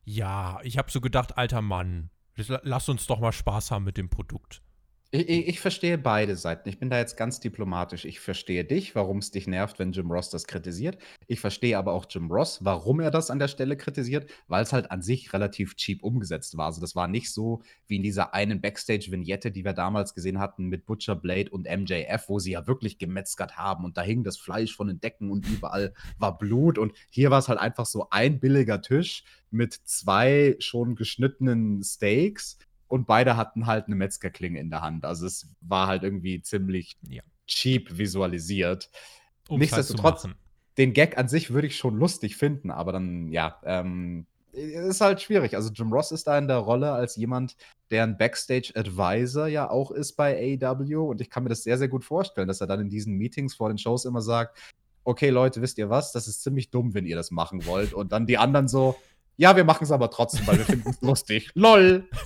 ja, ich habe so gedacht, alter Mann, lass uns doch mal Spaß haben mit dem Produkt. Ich, ich, verstehe beide Seiten. Ich bin da jetzt ganz diplomatisch. Ich verstehe dich, warum es dich nervt, wenn Jim Ross das kritisiert. Ich verstehe aber auch Jim Ross, warum er das an der Stelle kritisiert, weil es halt an sich relativ cheap umgesetzt war. Also das war nicht so wie in dieser einen Backstage-Vignette, die wir damals gesehen hatten mit Butcher Blade und MJF, wo sie ja wirklich gemetzgert haben und da hing das Fleisch von den Decken und überall war Blut. Und hier war es halt einfach so ein billiger Tisch mit zwei schon geschnittenen Steaks und beide hatten halt eine Metzgerklinge in der Hand. Also es war halt irgendwie ziemlich Ja. cheap visualisiert. Zu Nichtsdestotrotz, den Gag an sich würde ich schon lustig finden, aber dann, ja, ähm, ist halt schwierig. Also Jim Ross ist da in der Rolle als jemand, der ein Backstage-Advisor ja auch ist bei AEW und ich kann mir das sehr, sehr gut vorstellen, dass er dann in diesen Meetings vor den Shows immer sagt, okay Leute, wisst ihr was, das ist ziemlich dumm, wenn ihr das machen wollt und dann die anderen so, ja, wir machen es aber trotzdem, weil wir finden es lustig. LOL.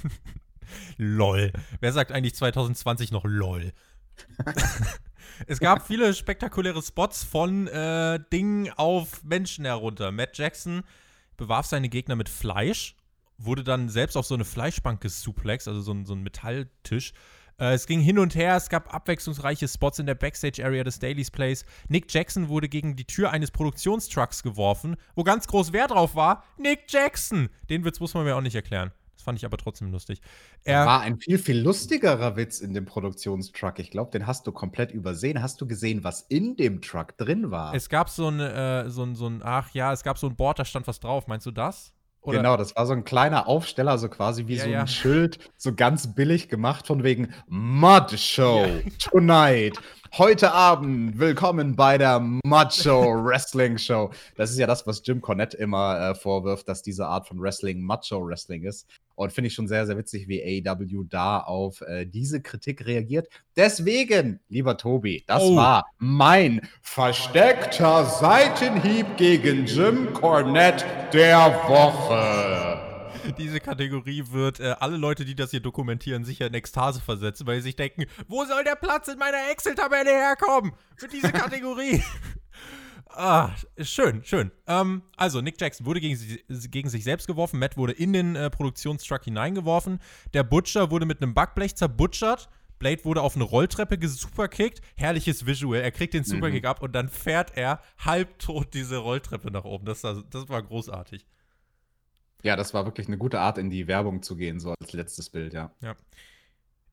LOL. Wer sagt eigentlich 2020 noch LOL? es gab viele spektakuläre Spots von äh, Dingen auf Menschen herunter. Matt Jackson bewarf seine Gegner mit Fleisch, wurde dann selbst auf so eine Fleischbank gesuplex, also so ein, so ein Metalltisch. Äh, es ging hin und her, es gab abwechslungsreiche Spots in der Backstage-Area des Daily's Place. Nick Jackson wurde gegen die Tür eines Produktionstrucks geworfen, wo ganz groß Wert drauf war: Nick Jackson! Den Witz muss man mir auch nicht erklären. Fand ich aber trotzdem lustig. Er, War ein viel, viel lustigerer Witz in dem Produktionstruck. Ich glaube, den hast du komplett übersehen. Hast du gesehen, was in dem Truck drin war? Es gab so ein, äh, so ein, so ein, ach ja, es gab so ein Board, da stand was drauf. Meinst du das? Oder- Genau, das war so ein kleiner Aufsteller, so quasi wie Ja, so ein ja. Schild, so ganz billig gemacht, von wegen Mud Show Ja. tonight. Heute Abend, willkommen bei der Show Wrestling Show. Das ist ja das, was Jim Cornette immer äh, vorwirft, dass diese Art von Wrestling Show Wrestling ist. Und finde ich schon sehr, sehr witzig, wie AEW da auf äh, diese Kritik reagiert. Deswegen, lieber Tobi, das Oh. war mein versteckter Seitenhieb gegen Jim Cornette der Woche. Diese Kategorie wird äh, alle Leute, die das hier dokumentieren, sicher in Ekstase versetzen, weil sie sich denken, wo soll der Platz in meiner Excel-Tabelle herkommen für diese Kategorie? ah, schön, schön. Ähm, also, Nick Jackson wurde gegen, gegen sich selbst geworfen, Matt wurde in den äh, Produktionstruck hineingeworfen, der Butcher wurde mit einem Backblech zerbutschert, Blade wurde auf eine Rolltreppe gesuperkickt, herrliches Visual, er kriegt den Superkick ab und dann fährt er halbtot diese Rolltreppe nach oben. Das, das war großartig. Ja, das war wirklich eine gute Art, in die Werbung zu gehen, so als letztes Bild, ja.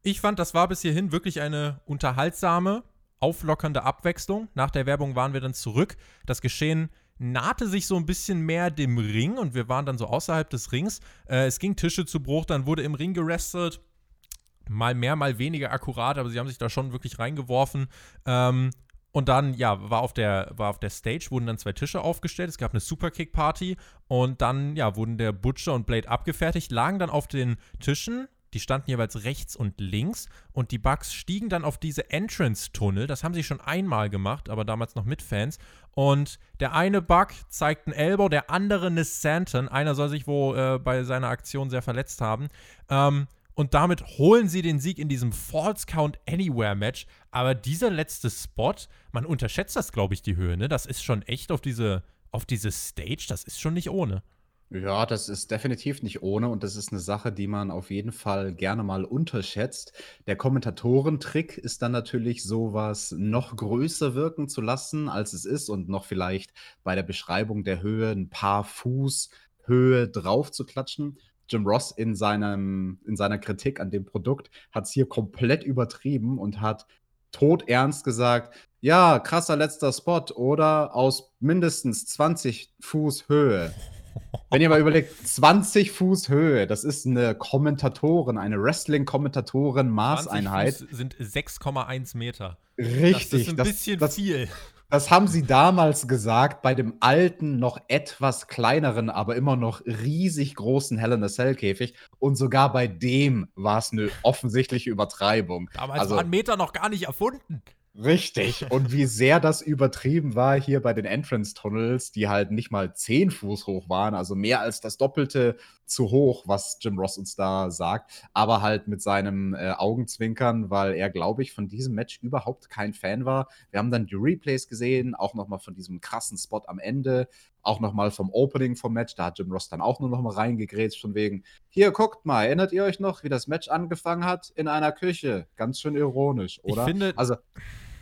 Ich fand, das war bis hierhin wirklich eine unterhaltsame, auflockernde Abwechslung. Nach der Werbung waren wir dann zurück. Das Geschehen nahte sich so ein bisschen mehr dem Ring und wir waren dann so außerhalb des Rings. Äh, es ging Tische zu Bruch, dann wurde im Ring gerestelt. Mal mehr, mal weniger akkurat, aber sie haben sich da schon wirklich reingeworfen. Ähm, und dann, ja, war auf, der, war auf der Stage, wurden dann zwei Tische aufgestellt. Es gab eine Superkick-Party. Und dann, ja, wurden der Butcher und Blade abgefertigt, lagen dann auf den Tischen die standen jeweils rechts und links und die Bucks stiegen dann auf diese Entrance-Tunnel. Das haben sie schon einmal gemacht, aber damals noch mit Fans. Und der eine Buck zeigt einen Elbow, der andere eine Santon. Einer soll sich wohl äh, bei seiner Aktion sehr verletzt haben. Ähm, und damit holen sie den Sieg in diesem False Count Anywhere Match. Aber dieser letzte Spot, man unterschätzt das, glaube ich, die Höhe, ne? Das ist schon echt auf diese, auf diese Stage, das ist schon nicht ohne. Ja, das ist definitiv nicht ohne und das ist eine Sache, die man auf jeden Fall gerne mal unterschätzt. Der Kommentatorentrick ist dann natürlich sowas noch größer wirken zu lassen, als es ist und noch vielleicht bei der Beschreibung der Höhe ein paar Fuß Höhe drauf zu klatschen. Jim Ross in seinem in seiner Kritik an dem Produkt hat es hier komplett übertrieben und hat todernst gesagt: „Ja, krasser letzter Spot oder aus mindestens 20 Fuß Höhe.“ wenn ihr mal überlegt, 20 Fuß Höhe, das ist eine Kommentatorin, eine Wrestling-Kommentatorin-Maßeinheit. sind 6,1 Meter. Richtig. Das ist ein das, bisschen das, viel. Das haben sie damals gesagt bei dem alten, noch etwas kleineren, aber immer noch riesig großen Hell in a Cell Käfig. Und sogar bei dem war es eine offensichtliche Übertreibung. Damals also, waren Meter noch gar nicht erfunden. Richtig. Und wie sehr das übertrieben war hier bei den Entrance-Tunnels, die halt nicht mal 10 Fuß hoch waren, also mehr als das Doppelte zu hoch, was Jim Ross uns da sagt, aber halt mit seinem äh, Augenzwinkern, weil er, glaube ich, von diesem Match überhaupt kein Fan war. Wir haben dann die Replays gesehen, auch nochmal von diesem krassen Spot am Ende, auch nochmal vom Opening vom Match, da hat Jim Ross dann auch nur nochmal reingegrätscht von wegen, hier, guckt mal, erinnert ihr euch noch, wie das Match angefangen hat? In einer Küche. Ganz schön ironisch, oder? Ich finde, also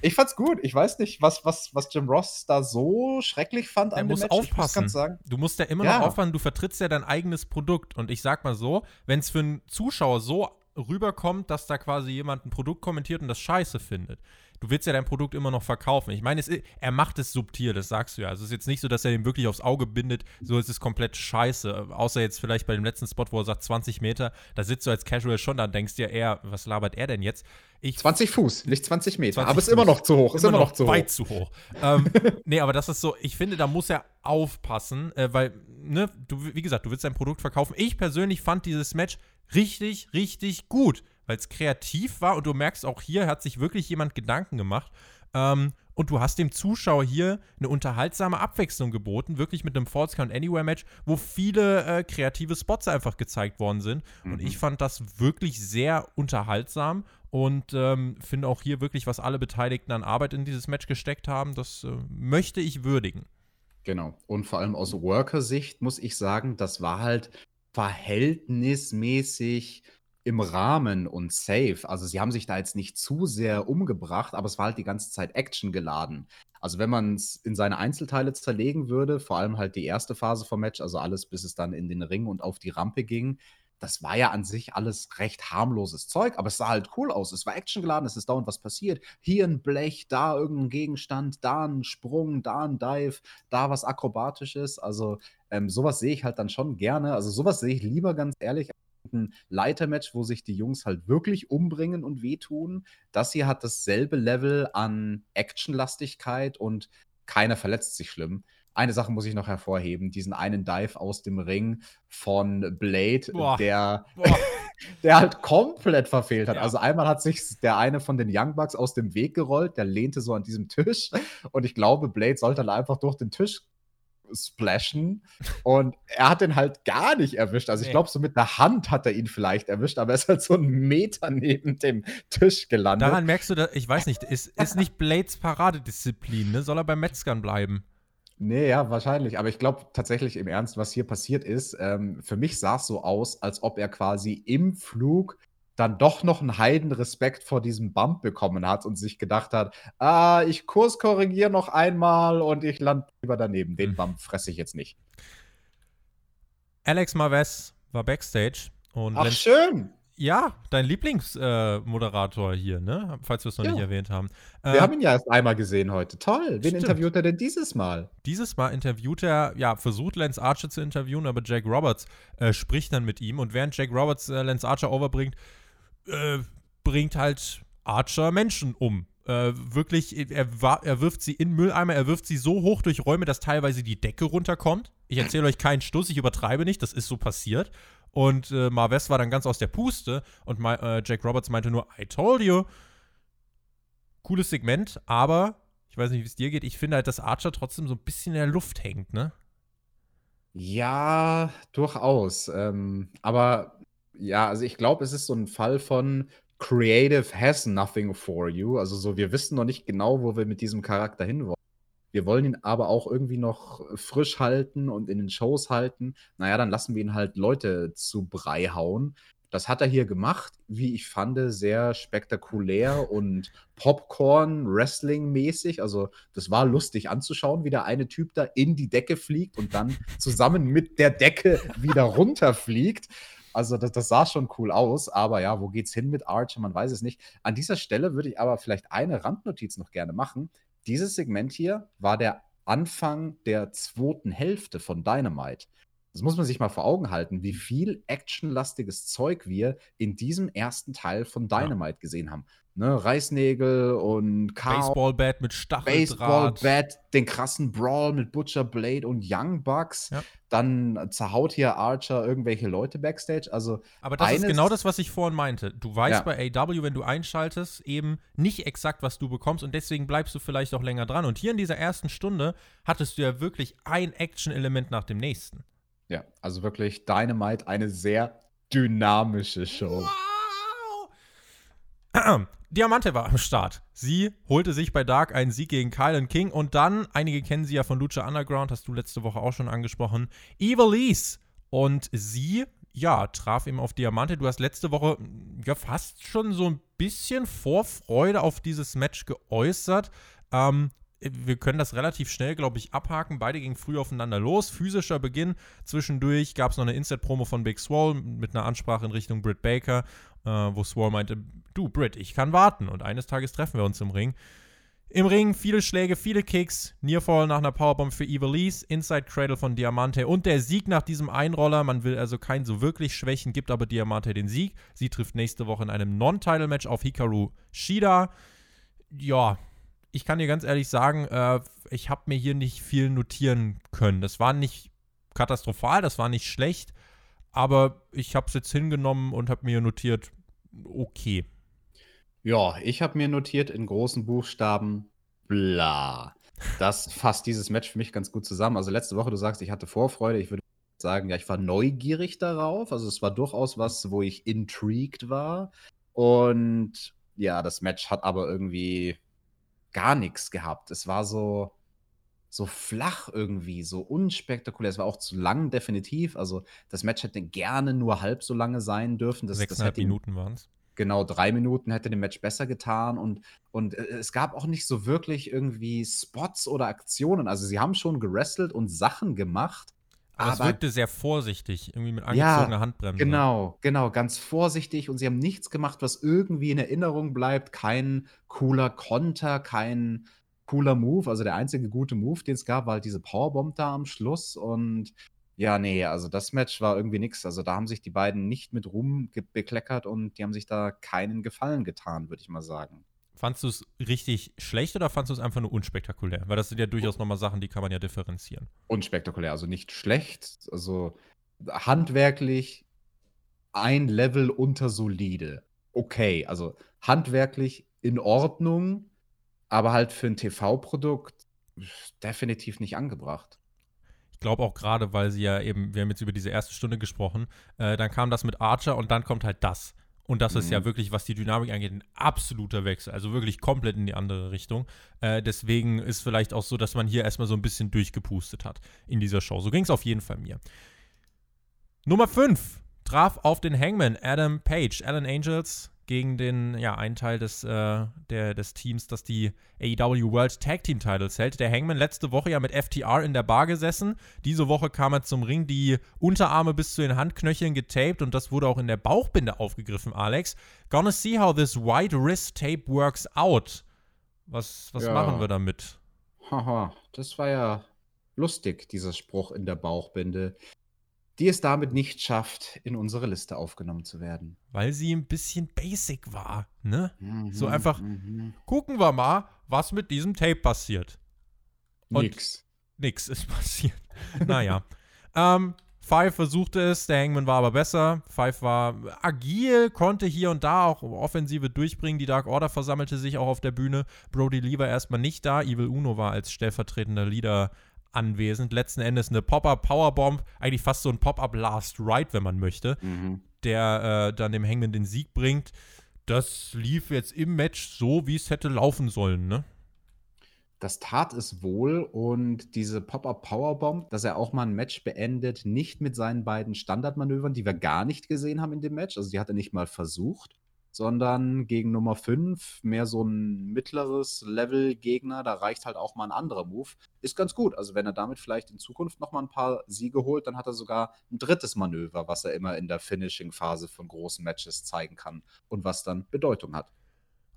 ich fand's gut. Ich weiß nicht, was, was, was Jim Ross da so schrecklich fand an dem muss Match. Aufpassen. Muss du musst ja immer ja. noch aufpassen, du vertrittst ja dein eigenes Produkt. Und ich sag mal so, wenn es für einen Zuschauer so rüberkommt, dass da quasi jemand ein Produkt kommentiert und das scheiße findet, du willst ja dein Produkt immer noch verkaufen. Ich meine, er macht es subtil, das sagst du ja. Also es ist jetzt nicht so, dass er den wirklich aufs Auge bindet, so ist es komplett scheiße. Außer jetzt vielleicht bei dem letzten Spot, wo er sagt 20 Meter, da sitzt du als Casual schon da und denkst dir eher, was labert er denn jetzt? Ich, 20 Fuß, nicht 20 Meter. 20 aber ist immer noch zu hoch. Ist immer, immer noch, noch, zu weit hoch. zu hoch. ähm, nee, aber das ist so, ich finde, da muss er aufpassen, äh, weil, ne, du, wie gesagt, du willst dein Produkt verkaufen. Ich persönlich fand dieses Match richtig, richtig gut weil es kreativ war und du merkst auch hier hat sich wirklich jemand Gedanken gemacht. Ähm, und du hast dem Zuschauer hier eine unterhaltsame Abwechslung geboten, wirklich mit einem False Count Anywhere Match, wo viele äh, kreative Spots einfach gezeigt worden sind. Mhm. Und ich fand das wirklich sehr unterhaltsam und ähm, finde auch hier wirklich, was alle Beteiligten an Arbeit in dieses Match gesteckt haben, das äh, möchte ich würdigen. Genau. Und vor allem aus Worker-Sicht muss ich sagen, das war halt verhältnismäßig im Rahmen und safe. Also sie haben sich da jetzt nicht zu sehr umgebracht, aber es war halt die ganze Zeit Action geladen. Also wenn man es in seine Einzelteile zerlegen würde, vor allem halt die erste Phase vom Match, also alles, bis es dann in den Ring und auf die Rampe ging, das war ja an sich alles recht harmloses Zeug, aber es sah halt cool aus. Es war actiongeladen, es ist dauernd was passiert. Hier ein Blech, da irgendein Gegenstand, da ein Sprung, da ein Dive, da was Akrobatisches. Also ähm, sowas sehe ich halt dann schon gerne. Also sowas sehe ich lieber ganz ehrlich Leitermatch, wo sich die Jungs halt wirklich umbringen und wehtun. Das hier hat dasselbe Level an Actionlastigkeit und keiner verletzt sich schlimm. Eine Sache muss ich noch hervorheben: diesen einen Dive aus dem Ring von Blade, Boah. der. Boah. der halt komplett verfehlt hat. Ja. Also einmal hat sich der eine von den Young Bucks aus dem Weg gerollt, der lehnte so an diesem Tisch und ich glaube, Blade sollte dann einfach durch den Tisch splashen. Und er hat den halt gar nicht erwischt. Also ich glaube, so mit der Hand hat er ihn vielleicht erwischt, aber er ist halt so einen Meter neben dem Tisch gelandet. Daran merkst du, dass, ich weiß nicht, ist, ist nicht Blades Paradedisziplin, ne? Soll er beim Metzgern bleiben? Nee, ja, wahrscheinlich. Aber ich glaube tatsächlich im Ernst, was hier passiert ist, ähm, für mich sah es so aus, als ob er quasi im Flug dann doch noch einen Heidenrespekt vor diesem Bump bekommen hat und sich gedacht hat, ah, ich kurskorrigiere noch einmal und ich lande lieber daneben. Den mhm. Bump fresse ich jetzt nicht. Alex Marves war Backstage und Ach, schön. Ja, dein Lieblingsmoderator äh, hier, ne? Falls wir es noch ja. nicht erwähnt haben. Wir äh, haben ihn ja erst einmal gesehen heute. Toll. Wen stimmt. interviewt er denn dieses Mal? Dieses Mal interviewt er, ja, versucht Lance Archer zu interviewen, aber Jack Roberts äh, spricht dann mit ihm. Und während Jack Roberts äh, Lance Archer overbringt, äh, bringt halt Archer Menschen um. Äh, wirklich, er, er, wirft sie in Mülleimer, er wirft sie so hoch durch Räume, dass teilweise die Decke runterkommt. Ich erzähle euch keinen Stuss, ich übertreibe nicht, das ist so passiert. Und äh, Marves war dann ganz aus der Puste und äh, Jack Roberts meinte nur, I told you. Cooles Segment, aber ich weiß nicht, wie es dir geht. Ich finde halt, dass Archer trotzdem so ein bisschen in der Luft hängt, ne? Ja, durchaus. Ähm, aber ja, also ich glaube, es ist so ein Fall von Creative has nothing for you. Also so, wir wissen noch nicht genau, wo wir mit diesem Charakter hinwollen. Wir wollen ihn aber auch irgendwie noch frisch halten und in den Shows halten. Naja, dann lassen wir ihn halt Leute zu Brei hauen. Das hat er hier gemacht, wie ich fand, sehr spektakulär und Popcorn-Wrestling-mäßig. Also, das war lustig anzuschauen, wie der eine Typ da in die Decke fliegt und dann zusammen mit der Decke wieder runterfliegt. Also, das, das sah schon cool aus. Aber ja, wo geht's hin mit Archer? Man weiß es nicht. An dieser Stelle würde ich aber vielleicht eine Randnotiz noch gerne machen. Dieses Segment hier war der Anfang der zweiten Hälfte von Dynamite. Das muss man sich mal vor Augen halten, wie viel actionlastiges Zeug wir in diesem ersten Teil von Dynamite ja. gesehen haben. Ne, Reißnägel und Chaos. Baseballbat mit Stacheldraht. Baseballbat, den krassen Brawl mit Butcher Blade und Young Bucks. Ja. Dann zerhaut hier Archer irgendwelche Leute backstage. Also Aber das ist genau das, was ich vorhin meinte. Du weißt ja. bei AW, wenn du einschaltest, eben nicht exakt, was du bekommst und deswegen bleibst du vielleicht auch länger dran. Und hier in dieser ersten Stunde hattest du ja wirklich ein Action-Element nach dem nächsten. Ja, also wirklich Dynamite, eine sehr dynamische Show. Wow. Diamante war am Start. Sie holte sich bei Dark einen Sieg gegen Kylan King und dann, einige kennen sie ja von Lucha Underground, hast du letzte Woche auch schon angesprochen, Evilise. Und sie, ja, traf eben auf Diamante. Du hast letzte Woche ja fast schon so ein bisschen Vorfreude auf dieses Match geäußert. Ähm, wir können das relativ schnell, glaube ich, abhaken. Beide gingen früh aufeinander los. Physischer Beginn. Zwischendurch gab es noch eine Insert-Promo von Big Swall mit einer Ansprache in Richtung Britt Baker, äh, wo Swall meinte: Du, Britt, ich kann warten. Und eines Tages treffen wir uns im Ring. Im Ring viele Schläge, viele Kicks, Nearfall nach einer Powerbomb für Evilise, Inside Cradle von Diamante und der Sieg nach diesem Einroller. Man will also keinen so wirklich schwächen, gibt aber Diamante den Sieg. Sie trifft nächste Woche in einem Non-Title-Match auf Hikaru Shida. Ja, ich kann dir ganz ehrlich sagen, äh, ich habe mir hier nicht viel notieren können. Das war nicht katastrophal, das war nicht schlecht, aber ich habe es jetzt hingenommen und habe mir notiert, okay. Ja, ich habe mir notiert in großen Buchstaben, bla. Das fasst dieses Match für mich ganz gut zusammen. Also letzte Woche, du sagst, ich hatte Vorfreude. Ich würde sagen, ja, ich war neugierig darauf. Also es war durchaus was, wo ich intrigued war. Und ja, das Match hat aber irgendwie gar nichts gehabt. Es war so so flach irgendwie, so unspektakulär. Es war auch zu lang, definitiv. Also, das Match hätte gerne nur halb so lange sein dürfen. Das, Sechseinhalb das Minuten waren es. Genau, drei Minuten hätte dem Match besser getan. Und, und äh, es gab auch nicht so wirklich irgendwie Spots oder Aktionen. Also, sie haben schon gerestelt und Sachen gemacht. Aber, aber es wirkte sehr vorsichtig, irgendwie mit angezogener ja, Handbremse. Genau, genau, ganz vorsichtig. Und sie haben nichts gemacht, was irgendwie in Erinnerung bleibt. Kein cooler Konter, kein cooler Move. Also der einzige gute Move, den es gab, war halt diese Powerbomb da am Schluss. Und ja, nee, also das Match war irgendwie nichts. Also da haben sich die beiden nicht mit Ruhm bekleckert und die haben sich da keinen Gefallen getan, würde ich mal sagen. Fandst du es richtig schlecht oder fandst du es einfach nur unspektakulär? Weil das sind ja durchaus nochmal Sachen, die kann man ja differenzieren. Unspektakulär, also nicht schlecht. Also handwerklich ein Level unter solide. Okay, also handwerklich in Ordnung, aber halt für ein TV-Produkt definitiv nicht angebracht. Ich glaube auch gerade, weil sie ja eben, wir haben jetzt über diese erste Stunde gesprochen, äh, dann kam das mit Archer und dann kommt halt das. Und das mhm. ist ja mhm. wirklich, was die Dynamik angeht, ein absoluter Wechsel. Also wirklich komplett in die andere Richtung. Äh, deswegen ist vielleicht auch so, dass man hier erstmal so ein bisschen durchgepustet hat in dieser Show. So ging es auf jeden Fall mir. Nummer 5 traf auf den Hangman Adam Page. Alan Angels gegen den, ja, einen Teil des, äh, der, des Teams, das die AEW World Tag Team Titles hält. Der Hangman letzte Woche ja mit FTR in der Bar gesessen. Diese Woche kam er zum Ring, die Unterarme bis zu den Handknöcheln getaped und das wurde auch in der Bauchbinde aufgegriffen, Alex. Gonna see how this wide wrist tape works out. Was, was ja. machen wir damit? Haha, das war ja lustig, dieser Spruch in der Bauchbinde die es damit nicht schafft, in unsere Liste aufgenommen zu werden. Weil sie ein bisschen basic war, ne? Mhm, so einfach, mhm. gucken wir mal, was mit diesem Tape passiert. Und nix. Nix ist passiert. naja. ähm, Five versuchte es, der Hangman war aber besser. Five war agil, konnte hier und da auch Offensive durchbringen. Die Dark Order versammelte sich auch auf der Bühne. Brody Lee war erstmal nicht da. Evil Uno war als stellvertretender Leader anwesend. Letzten Endes eine Pop-Up Powerbomb, eigentlich fast so ein Pop-Up Last Ride, wenn man möchte, mhm. der äh, dann dem Hangman den Sieg bringt. Das lief jetzt im Match so, wie es hätte laufen sollen, ne? Das tat es wohl und diese Pop-Up Powerbomb, dass er auch mal ein Match beendet, nicht mit seinen beiden Standardmanövern, die wir gar nicht gesehen haben in dem Match. Also die hat er nicht mal versucht, sondern gegen Nummer 5 mehr so ein mittleres Level-Gegner. Da reicht halt auch mal ein anderer Move. Ist ganz gut. Also wenn er damit vielleicht in Zukunft noch mal ein paar Siege holt, dann hat er sogar ein drittes Manöver, was er immer in der Finishing-Phase von großen Matches zeigen kann und was dann Bedeutung hat.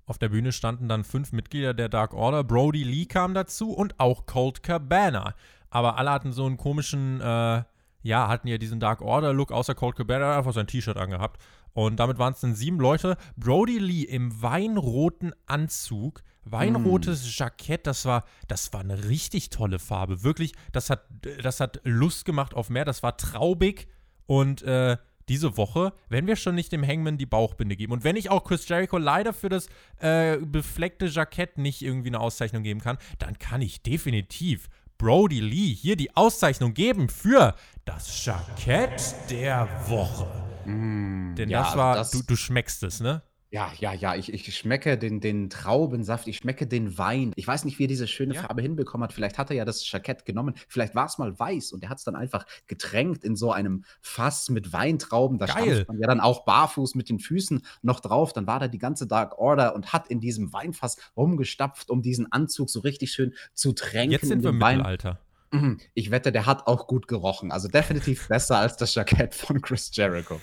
Auf der Bühne standen dann fünf Mitglieder der Dark Order. Brody Lee kam dazu und auch Colt Cabana. Aber alle hatten so einen komischen, äh, ja, hatten ja diesen Dark Order-Look, außer Colt Cabana, hat einfach sein T-Shirt angehabt. Und damit waren es dann sieben Leute. Brody Lee im weinroten Anzug, weinrotes mm. Jackett, das war, das war eine richtig tolle Farbe. Wirklich, das hat, das hat Lust gemacht auf mehr. Das war traubig und äh, diese Woche, wenn wir schon nicht dem Hangman die Bauchbinde geben und wenn ich auch Chris Jericho leider für das äh, befleckte Jackett nicht irgendwie eine Auszeichnung geben kann, dann kann ich definitiv Brody Lee hier die Auszeichnung geben für das Jackett der Woche. Mm, Denn ja, das war, das du, du schmeckst es, ne? Ja, ja, ja, ich, ich schmecke den, den Traubensaft, ich schmecke den Wein. Ich weiß nicht, wie er diese schöne ja. Farbe hinbekommen hat. Vielleicht hat er ja das Jackett genommen. Vielleicht war es mal weiß und er hat es dann einfach getränkt in so einem Fass mit Weintrauben. Da stand man ja dann auch barfuß mit den Füßen noch drauf. Dann war da die ganze Dark Order und hat in diesem Weinfass rumgestapft, um diesen Anzug so richtig schön zu tränken. Jetzt sind wir im Mittelalter. Mhm. Ich wette, der hat auch gut gerochen. Also definitiv besser als das Jackett von Chris Jericho.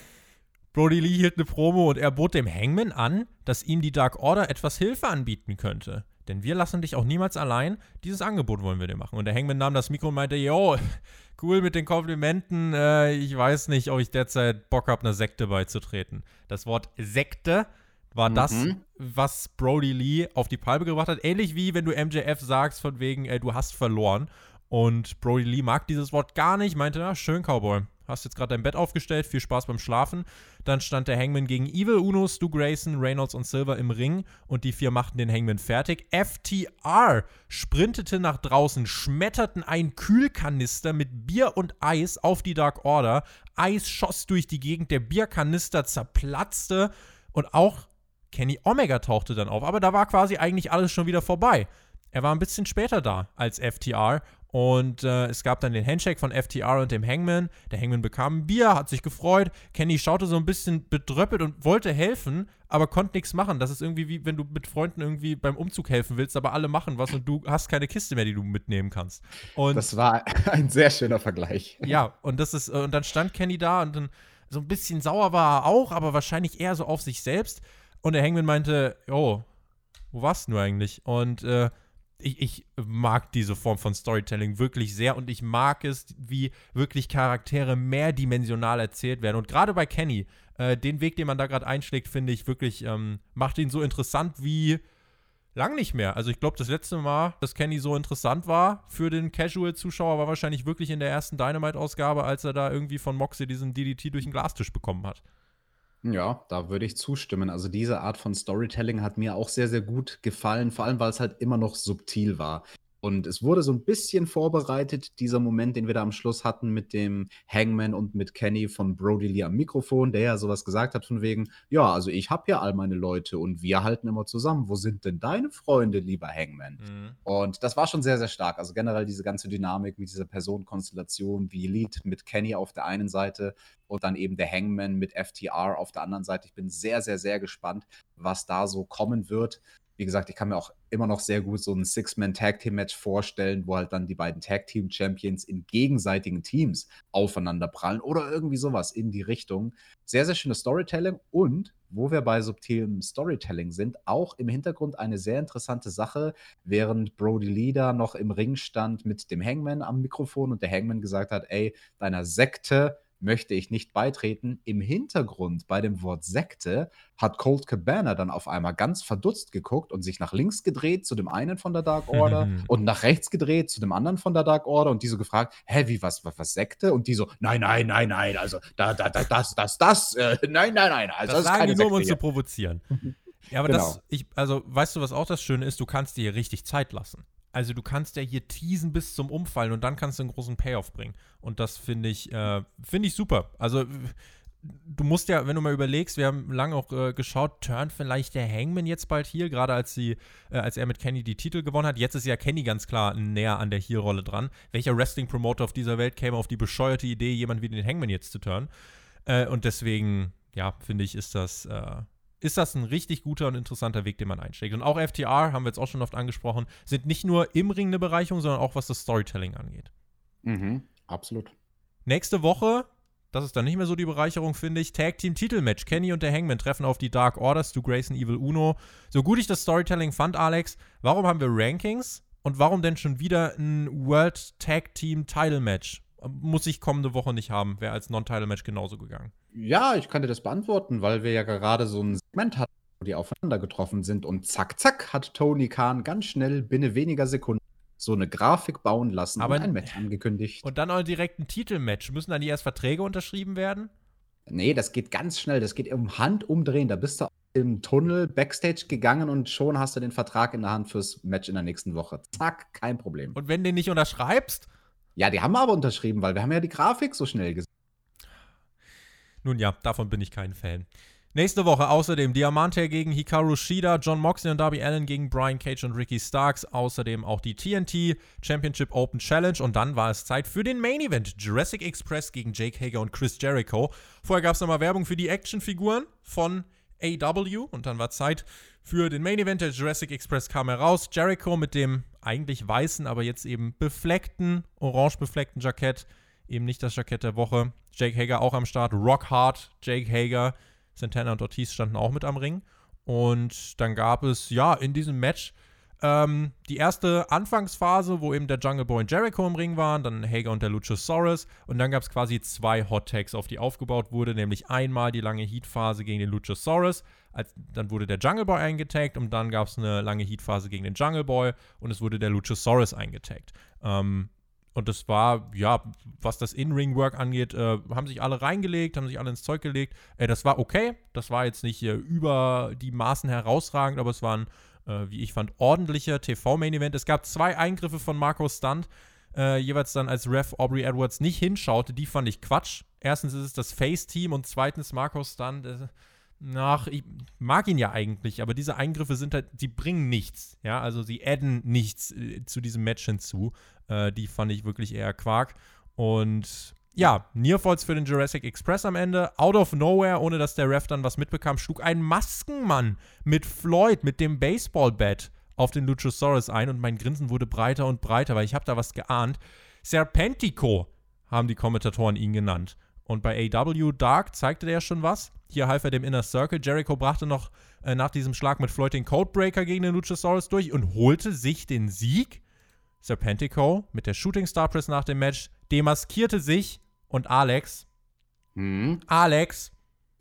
Brody Lee hielt eine Promo und er bot dem Hangman an, dass ihm die Dark Order etwas Hilfe anbieten könnte. Denn wir lassen dich auch niemals allein. Dieses Angebot wollen wir dir machen. Und der Hangman nahm das Mikro und meinte, yo, cool mit den Komplimenten. Äh, ich weiß nicht, ob ich derzeit Bock habe, einer Sekte beizutreten. Das Wort Sekte war mhm. das, was Brody Lee auf die Palme gebracht hat. Ähnlich wie wenn du MJF sagst, von wegen, ey, du hast verloren. Und Brody Lee mag dieses Wort gar nicht, meinte, ja, schön, Cowboy hast jetzt gerade dein Bett aufgestellt, viel Spaß beim Schlafen. Dann stand der Hangman gegen Evil, Uno, Stu Grayson, Reynolds und Silver im Ring und die vier machten den Hangman fertig. FTR sprintete nach draußen, schmetterten einen Kühlkanister mit Bier und Eis auf die Dark Order. Eis schoss durch die Gegend, der Bierkanister zerplatzte und auch Kenny Omega tauchte dann auf. Aber da war quasi eigentlich alles schon wieder vorbei. Er war ein bisschen später da als FTR und äh, es gab dann den Handshake von FTR und dem Hangman. Der Hangman bekam ein Bier, hat sich gefreut. Kenny schaute so ein bisschen bedröppelt und wollte helfen, aber konnte nichts machen. Das ist irgendwie wie wenn du mit Freunden irgendwie beim Umzug helfen willst, aber alle machen was und du hast keine Kiste mehr, die du mitnehmen kannst. Und das war ein sehr schöner Vergleich. Ja, und das ist und dann stand Kenny da und dann so ein bisschen sauer war er auch, aber wahrscheinlich eher so auf sich selbst. Und der Hangman meinte, oh, wo warst du eigentlich? Und äh, ich, ich, mag diese Form von Storytelling wirklich sehr und ich mag es, wie wirklich Charaktere mehrdimensional erzählt werden. Und gerade bei Kenny, äh, den Weg, den man da gerade einschlägt, finde ich wirklich, ähm, macht ihn so interessant wie lang nicht mehr. Also ich glaube, das letzte Mal, dass Kenny so interessant war für den Casual-Zuschauer, war wahrscheinlich wirklich in der ersten Dynamite-Ausgabe, als er da irgendwie von Moxie diesen DDT durch den Glastisch bekommen hat. Ja, da würde ich zustimmen. Also diese Art von Storytelling hat mir auch sehr, sehr gut gefallen, vor allem weil es halt immer noch subtil war. Und es wurde so ein bisschen vorbereitet, dieser Moment, den wir da am Schluss hatten mit dem Hangman und mit Kenny von Brody Lee am Mikrofon, der ja sowas gesagt hat von wegen, ja, also ich habe ja all meine Leute und wir halten immer zusammen. Wo sind denn deine Freunde, lieber Hangman? Mhm. Und das war schon sehr, sehr stark. Also generell diese ganze Dynamik mit dieser Personenkonstellation, wie Elite mit Kenny auf der einen Seite und dann eben der Hangman mit FTR auf der anderen Seite. Ich bin sehr, sehr, sehr gespannt, was da so kommen wird wie gesagt, ich kann mir auch immer noch sehr gut so ein Six-Man-Tag-Team-Match vorstellen, wo halt dann die beiden Tag-Team-Champions in gegenseitigen Teams aufeinander prallen oder irgendwie sowas in die Richtung. Sehr, sehr schönes Storytelling und wo wir bei subtilem Storytelling sind, auch im Hintergrund eine sehr interessante Sache, während Brody Lee da noch im Ring stand mit dem Hangman am Mikrofon und der Hangman gesagt hat, ey, deiner Sekte möchte ich nicht beitreten. Im Hintergrund bei dem Wort Sekte hat Colt Cabana dann auf einmal ganz verdutzt geguckt und sich nach links gedreht zu dem einen von der Dark Order und nach rechts gedreht zu dem anderen von der Dark Order und die so gefragt, hä, wie, was, was, was Sekte? Und die so, nein, nein, nein, nein, also da, da, da das, das, das, äh, nein, nein, nein, also das, das sagen die nur, um uns zu provozieren. Ja, aber Genau. das, ich, also, weißt du, was auch das Schöne ist? Du kannst dir hier richtig Zeit lassen. Also, du kannst ja hier teasen bis zum Umfallen und dann kannst du einen großen Payoff bringen. Und das finde ich, äh, finde ich super. Also, du musst ja, wenn du mal überlegst, wir haben lange auch äh, geschaut, turnt vielleicht der Hangman jetzt bald hier, gerade als sie, äh, als er mit Kenny die Titel gewonnen hat. Jetzt ist ja Kenny ganz klar näher an der Heel-Rolle dran. Welcher Wrestling-Promoter auf dieser Welt käme auf die bescheuerte Idee, jemand wie den Hangman jetzt zu turnen? Äh, und deswegen, ja, finde ich, ist das, äh, ist das ein richtig guter und interessanter Weg, den man einschlägt. Und auch FTR, haben wir jetzt auch schon oft angesprochen, sind nicht nur im Ring eine Bereicherung, sondern auch was das Storytelling angeht. Mhm, absolut. Nächste Woche, das ist dann nicht mehr so die Bereicherung, finde ich, Tag Team Titelmatch. Kenny und der Hangman treffen auf die Dark Orders, Stu Grayson, Evil Uno. So gut ich das Storytelling fand, Alex, warum haben wir Rankings und warum denn schon wieder ein World Tag Team Title Match? Muss ich kommende Woche nicht haben, wäre als Non-Title Match genauso gegangen. Ja, ich kann dir das beantworten, weil wir ja gerade so ein Segment hatten, wo die aufeinander getroffen sind und zack, zack, hat Tony Khan ganz schnell binnen weniger Sekunden so eine Grafik bauen lassen Aber- und ein Match angekündigt. Und dann auch direkt ein Titelmatch. Müssen dann die erst Verträge unterschrieben werden? Nee, das geht ganz schnell. Das geht um Handumdrehen. Da bist du im Tunnel Backstage gegangen und schon hast du den Vertrag in der Hand fürs Match in der nächsten Woche. Zack, kein Problem. Und wenn du den nicht unterschreibst? Ja, die haben aber unterschrieben, weil wir haben ja die Grafik so schnell gesehen. Nun ja, davon bin ich kein Fan. Nächste Woche außerdem Diamante gegen Hikaru Shida, John Moxley und Darby Allen gegen Brian Cage und Ricky Starks. Außerdem auch die TNT Championship Open Challenge. Und dann war es Zeit für den Main Event. Jurassic Express gegen Jake Hager und Chris Jericho. Vorher gab es nochmal Werbung für die Actionfiguren von AW. Und dann war Zeit für den Main Event. Der Jurassic Express kam heraus. Jericho mit dem eigentlich weißen, aber jetzt eben befleckten, orange befleckten Jackett. Eben nicht das Jackett der Woche. Jake Hager auch am Start. Rock Hard, Jake Hager. Santana und Ortiz standen auch mit am Ring. Und dann gab es, ja, in diesem Match ähm, die erste Anfangsphase, wo eben der Jungle Boy und Jericho im Ring waren, dann Hager und der Luchasaurus. Und dann gab es quasi zwei Hot Tags, auf die aufgebaut wurde, nämlich einmal die lange Heat-Phase gegen den Luchasaurus. Als, dann wurde der Jungle Boy eingetaggt und dann gab es eine lange Heat-Phase gegen den Jungle Boy und es wurde der Luchasaurus eingetaggt. Ähm, und das war, ja, was das In-Ring-Work angeht, äh, haben sich alle reingelegt, haben sich alle ins Zeug gelegt. Äh, das war okay. Das war jetzt nicht äh, über die Maßen herausragend, aber es war ein, äh, wie ich fand, ordentlicher TV-Main-Event. Es gab zwei Eingriffe von Marco Stunt, äh, jeweils dann als Ref Aubrey Edwards nicht hinschaute. Die fand ich Quatsch. Erstens ist es das Face-Team und zweitens Marco Stunt. Äh, nach, ich mag ihn ja eigentlich, aber diese Eingriffe sind halt, die bringen nichts. Ja, also sie adden nichts äh, zu diesem Match hinzu. Äh, die fand ich wirklich eher Quark. Und ja, Nearfalls für den Jurassic Express am Ende. Out of nowhere, ohne dass der Ref dann was mitbekam, schlug ein Maskenmann mit Floyd, mit dem Baseballbat auf den Luchasaurus ein und mein Grinsen wurde breiter und breiter, weil ich habe da was geahnt. Serpentico haben die Kommentatoren ihn genannt. Und bei AW Dark zeigte der schon was. Hier half er dem Inner Circle. Jericho brachte noch äh, nach diesem Schlag mit Floyd den Codebreaker gegen den Luchasaurus durch und holte sich den Sieg. Serpentico mit der Shooting Star Press nach dem Match demaskierte sich und Alex, Hm. Alex,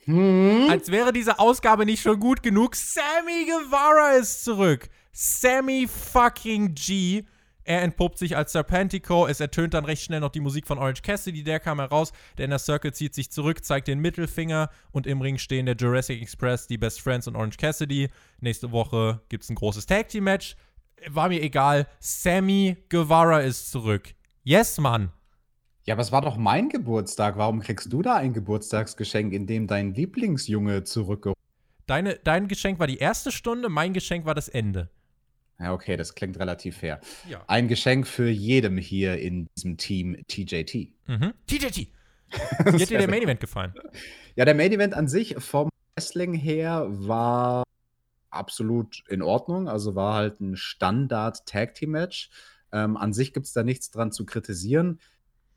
Hm. als wäre diese Ausgabe nicht schon gut genug, Sammy Guevara ist zurück. Sammy fucking G. Er entpuppt sich als Serpentico. Es ertönt dann recht schnell noch die Musik von Orange Cassidy. Der kam heraus. Der Inner Circle zieht sich zurück, zeigt den Mittelfinger. Und im Ring stehen der Jurassic Express, die Best Friends und Orange Cassidy. Nächste Woche gibt es ein großes Tag Team Match. War mir egal. Sammy Guevara ist zurück. Yes, Mann. Ja, aber es war doch mein Geburtstag. Warum kriegst du da ein Geburtstagsgeschenk, in dem dein Lieblingsjunge zurückgeholt Deine, dein Geschenk war die erste Stunde, mein Geschenk war das Ende. Ja, okay, das klingt relativ fair. Ja. Ein Geschenk für jedem hier in diesem Team TJT. Mhm. TJT. Wie hat dir der Main Event gefallen? Ja, der Main Event an sich vom Wrestling her war absolut in Ordnung. Also war halt ein Standard-Tag-Team-Match. Ähm, an sich gibt es da nichts dran zu kritisieren.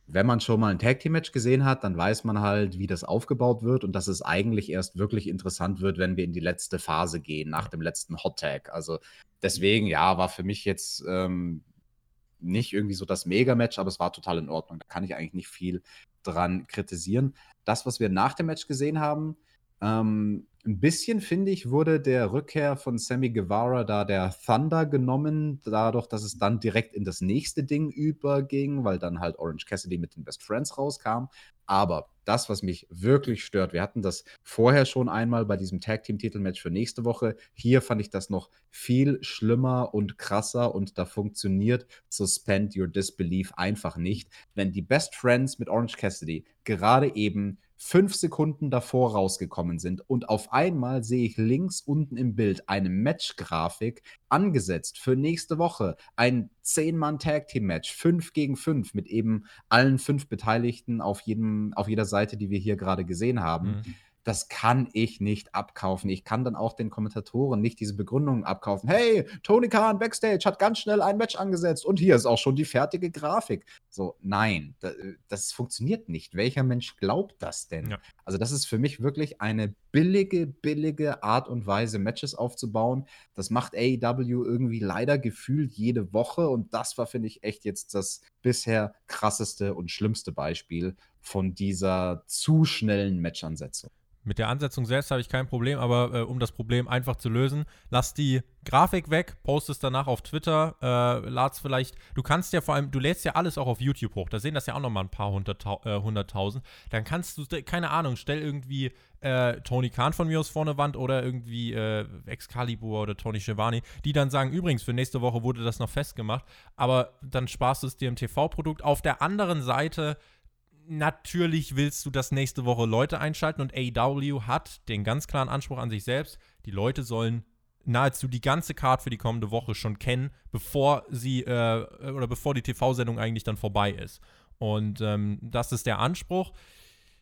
Wenn man schon mal ein Tag-Team-Match gesehen hat, dann weiß man halt, wie das aufgebaut wird und dass es eigentlich erst wirklich interessant wird, wenn wir in die letzte Phase gehen, nach dem letzten Hot-Tag. Also deswegen, ja, war für mich jetzt ähm, nicht irgendwie so das Mega-Match, aber es war total in Ordnung. Da kann ich eigentlich nicht viel dran kritisieren. Das, was wir nach dem Match gesehen haben, ähm, ein bisschen, finde ich, wurde der Rückkehr von Sammy Guevara da der Thunder genommen, dadurch, dass es dann direkt in das nächste Ding überging, weil dann halt Orange Cassidy mit den Best Friends rauskam. Aber das, was mich wirklich stört, wir hatten das vorher schon einmal bei diesem Tag Team Titelmatch für nächste Woche. Hier fand ich das noch viel schlimmer und krasser und da funktioniert Suspend Your Disbelief einfach nicht. Wenn die Best Friends mit Orange Cassidy gerade eben fünf Sekunden davor rausgekommen sind und auf einmal sehe ich links unten im Bild eine Match-Grafik angesetzt für nächste Woche. Ein 10-Mann-Tag-Team-Match, 5 gegen 5 mit eben allen fünf Beteiligten auf, jedem, auf jeder Seite, die wir hier gerade gesehen haben. Mhm das kann ich nicht abkaufen. Ich kann dann auch den Kommentatoren nicht diese Begründungen abkaufen. Hey, Tony Khan backstage hat ganz schnell ein Match angesetzt und hier ist auch schon die fertige Grafik. So, nein, das, das funktioniert nicht. Welcher Mensch glaubt das denn? Ja. Also, das ist für mich wirklich eine billige, billige Art und Weise, Matches aufzubauen. Das macht AEW irgendwie leider gefühlt jede Woche und das war, finde ich, echt jetzt das bisher krasseste und schlimmste Beispiel von dieser zu schnellen Matchansetzung. Mit der Ansetzung selbst habe ich kein Problem, aber äh, um das Problem einfach zu lösen, lass die Grafik weg, post es danach auf Twitter, äh, lad's vielleicht, du kannst ja vor allem, du lädst ja alles auch auf YouTube hoch, da sehen das ja auch nochmal ein paar äh, hunderttausend, äh, dann kannst du, keine Ahnung, stell irgendwie äh, Tony Khan von mir aus vorne Wand oder irgendwie äh, Excalibur oder Tony Schiavone, die dann sagen, übrigens, für nächste Woche wurde das noch festgemacht, aber dann sparst du es dir im TV-Produkt. Auf der anderen Seite natürlich willst du, dass nächste Woche Leute einschalten und AEW hat den ganz klaren Anspruch an sich selbst, die Leute sollen nahezu die ganze Card für die kommende Woche schon kennen, bevor sie äh, oder bevor die TV-Sendung eigentlich dann vorbei ist. Und ähm, das ist der Anspruch.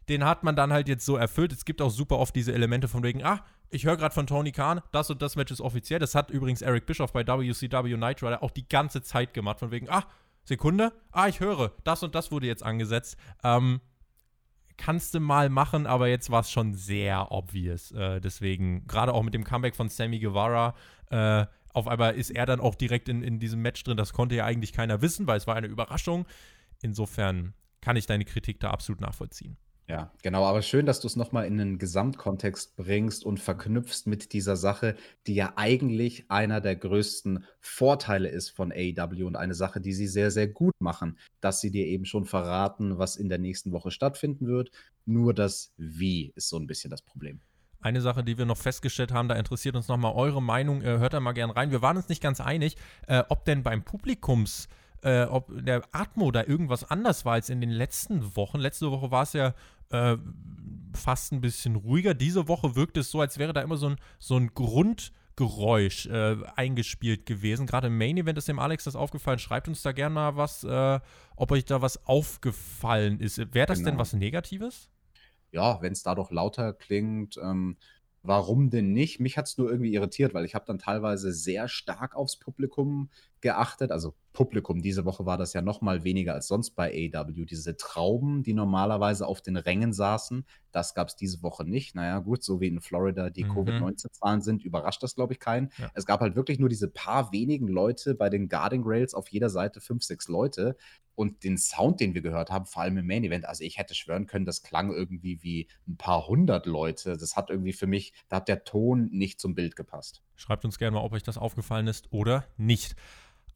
Den hat man dann halt jetzt so erfüllt. Es gibt auch super oft diese Elemente von wegen, ah, ich höre gerade von Tony Khan, das und das Match ist offiziell. Das hat übrigens Eric Bischoff bei WCW Night Rider auch die ganze Zeit gemacht, von wegen, ah, Sekunde. Ah, ich höre, das und das wurde jetzt angesetzt. Ähm, kannst du mal machen, aber jetzt war es schon sehr obvious. Äh, deswegen, gerade auch mit dem Comeback von Sammy Guevara, äh, auf einmal ist er dann auch direkt in, in diesem Match drin. Das konnte ja eigentlich keiner wissen, weil es war eine Überraschung. Insofern kann ich deine Kritik da absolut nachvollziehen. Ja, genau, aber schön, dass du es nochmal in den Gesamtkontext bringst und verknüpfst mit dieser Sache, die ja eigentlich einer der größten Vorteile ist von AEW und eine Sache, die sie sehr, sehr gut machen, dass sie dir eben schon verraten, was in der nächsten Woche stattfinden wird. Nur das Wie ist so ein bisschen das Problem. Eine Sache, die wir noch festgestellt haben, da interessiert uns nochmal eure Meinung. Äh, hört da mal gern rein. Wir waren uns nicht ganz einig, äh, ob denn beim Publikums äh, ob der Atmo da irgendwas anders war als in den letzten Wochen. Letzte Woche war es ja äh, fast ein bisschen ruhiger. Diese Woche wirkt es so, als wäre da immer so ein, so ein Grundgeräusch äh, eingespielt gewesen. Gerade im Main Event ist dem Alex das aufgefallen. Schreibt uns da gerne mal was, äh, ob euch da was aufgefallen ist. Wäre das genau. denn was Negatives? Ja, wenn es da doch lauter klingt. Ähm, warum denn nicht? Mich hat es nur irgendwie irritiert, weil ich habe dann teilweise sehr stark aufs Publikum geachtet. Also Publikum, diese Woche war das ja noch mal weniger als sonst bei AW. Diese Trauben, die normalerweise auf den Rängen saßen, das gab es diese Woche nicht. Naja, gut, so wie in Florida die mhm. Covid-19-Zahlen sind, überrascht das, glaube ich, keinen. Ja. Es gab halt wirklich nur diese paar wenigen Leute bei den Guarding Rails auf jeder Seite, fünf, sechs Leute. Und den Sound, den wir gehört haben, vor allem im Main Event, also ich hätte schwören können, das klang irgendwie wie ein paar hundert Leute. Das hat irgendwie für mich, da hat der Ton nicht zum Bild gepasst. Schreibt uns gerne mal, ob euch das aufgefallen ist oder nicht.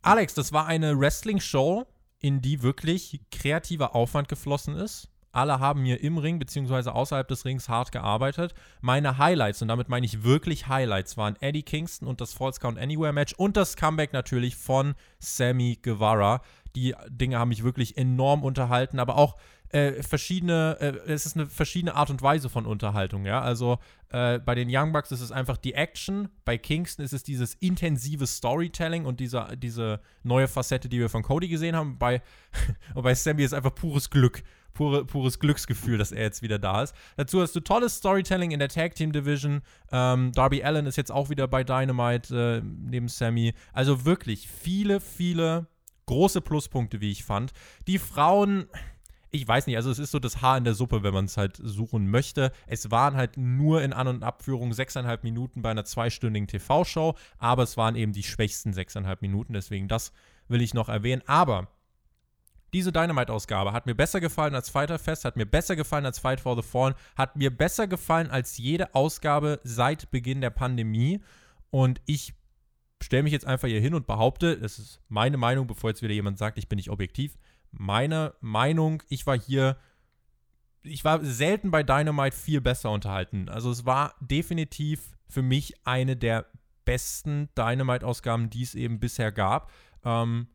Alex, das war eine Wrestling-Show, in die wirklich kreativer Aufwand geflossen ist. Alle haben mir im Ring bzw. außerhalb des Rings hart gearbeitet. Meine Highlights, und damit meine ich wirklich Highlights, waren Eddie Kingston und das Falls Count Anywhere Match und das Comeback natürlich von Sammy Guevara. Die Dinge haben mich wirklich enorm unterhalten, aber auch äh, verschiedene, äh, es ist eine verschiedene Art und Weise von Unterhaltung, ja. Also äh, bei den Young Bucks ist es einfach die Action, bei Kingston ist es dieses intensive Storytelling und diese, diese neue Facette, die wir von Cody gesehen haben. Bei, und bei Sammy ist einfach pures Glück. Pure, pures Glücksgefühl, dass er jetzt wieder da ist. Dazu hast du tolles Storytelling in der Tag Team Division. Ähm, Darby Allen ist jetzt auch wieder bei Dynamite äh, neben Sammy. Also wirklich viele, viele große Pluspunkte, wie ich fand. Die Frauen, ich weiß nicht, also es ist so das Haar in der Suppe, wenn man es halt suchen möchte. Es waren halt nur in An- und Abführung sechseinhalb Minuten bei einer zweistündigen TV-Show, aber es waren eben die schwächsten sechseinhalb Minuten, deswegen das will ich noch erwähnen. Aber diese Dynamite-Ausgabe hat mir besser gefallen als Fighter Fest, hat mir besser gefallen als Fight for the Fallen, hat mir besser gefallen als jede Ausgabe seit Beginn der Pandemie. Und ich stelle mich jetzt einfach hier hin und behaupte, das ist meine Meinung, bevor jetzt wieder jemand sagt, ich bin nicht objektiv. Meine Meinung, ich war hier, ich war selten bei Dynamite viel besser unterhalten. Also es war definitiv für mich eine der besten Dynamite-Ausgaben, die es eben bisher gab. Ähm,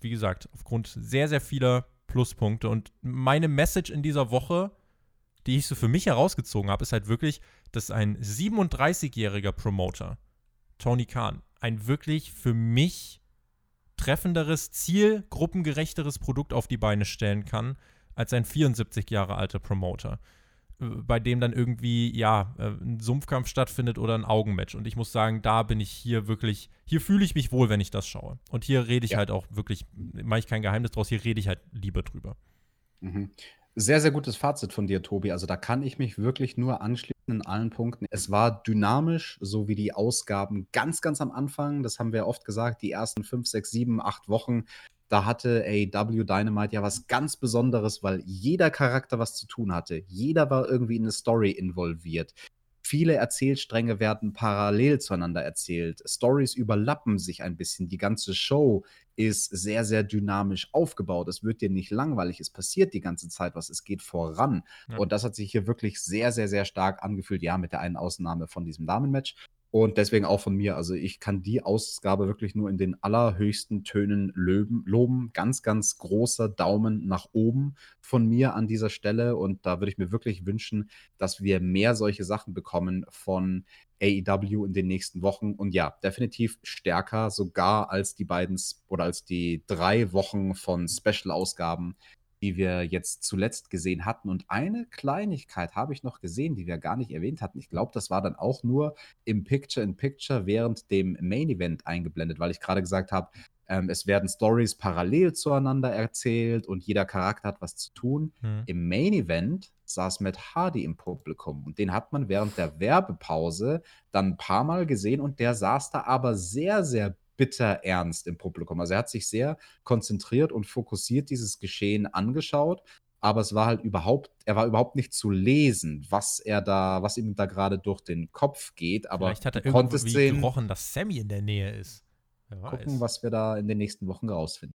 wie gesagt, aufgrund sehr, sehr vieler Pluspunkte. Und meine Message in dieser Woche, die ich so für mich herausgezogen habe, ist halt wirklich, dass ein 37-jähriger Promoter, Tony Khan, ein wirklich für mich treffenderes, zielgruppengerechteres Produkt auf die Beine stellen kann, als ein 74 Jahre alter Promoter bei dem dann irgendwie, ja, äh, ein Sumpfkampf stattfindet oder ein Augenmatch. Und ich muss sagen, da bin ich hier wirklich, hier fühle ich mich wohl, wenn ich das schaue. Und hier rede ich ja. halt auch wirklich, mache ich kein Geheimnis draus, hier rede ich halt lieber drüber. Mhm. Sehr, sehr gutes Fazit von dir, Tobi. Also da kann ich mich wirklich nur anschließen in allen Punkten. Es war dynamisch, so wie die Ausgaben ganz, ganz am Anfang. Das haben wir oft gesagt, die ersten fünf, sechs, sieben, acht Wochen da hatte AEW Dynamite ja was ganz Besonderes, weil jeder Charakter was zu tun hatte. Jeder war irgendwie in eine Story involviert. Viele Erzählstränge werden parallel zueinander erzählt. Stories überlappen sich ein bisschen. Die ganze Show ist sehr, sehr dynamisch aufgebaut. Es wird dir nicht langweilig. Es passiert die ganze Zeit was. Es geht voran. Ja. Und das hat sich hier wirklich sehr, sehr, sehr stark angefühlt. Ja, mit der einen Ausnahme von diesem Damenmatch. Und deswegen auch von mir. Also ich kann die Ausgabe wirklich nur in den allerhöchsten Tönen löben, loben. Ganz, ganz großer Daumen nach oben von mir an dieser Stelle. Und da würde ich mir wirklich wünschen, dass wir mehr solche Sachen bekommen von AEW in den nächsten Wochen. Und ja, definitiv stärker sogar als die beiden oder als die drei Wochen von Special-Ausgaben, die wir jetzt zuletzt gesehen hatten. Und eine Kleinigkeit habe ich noch gesehen, die wir gar nicht erwähnt hatten. Ich glaube, das war dann auch nur im Picture-in-Picture während dem Main-Event eingeblendet, weil ich gerade gesagt habe, ähm, es werden Stories parallel zueinander erzählt und jeder Charakter hat was zu tun. Hm. Im Main Event saß Matt Hardy im Publikum und den hat man während der Werbepause dann ein paar Mal gesehen und der saß da aber sehr, sehr bitter ernst im Publikum. Also er hat sich sehr konzentriert und fokussiert dieses Geschehen angeschaut, aber es war halt überhaupt, er war überhaupt nicht zu lesen, was er da, was ihm da gerade durch den Kopf geht. Aber Vielleicht hat er irgendwie sehen, gerochen, dass Sammy in der Nähe ist. Gucken, was wir da in den nächsten Wochen rausfinden.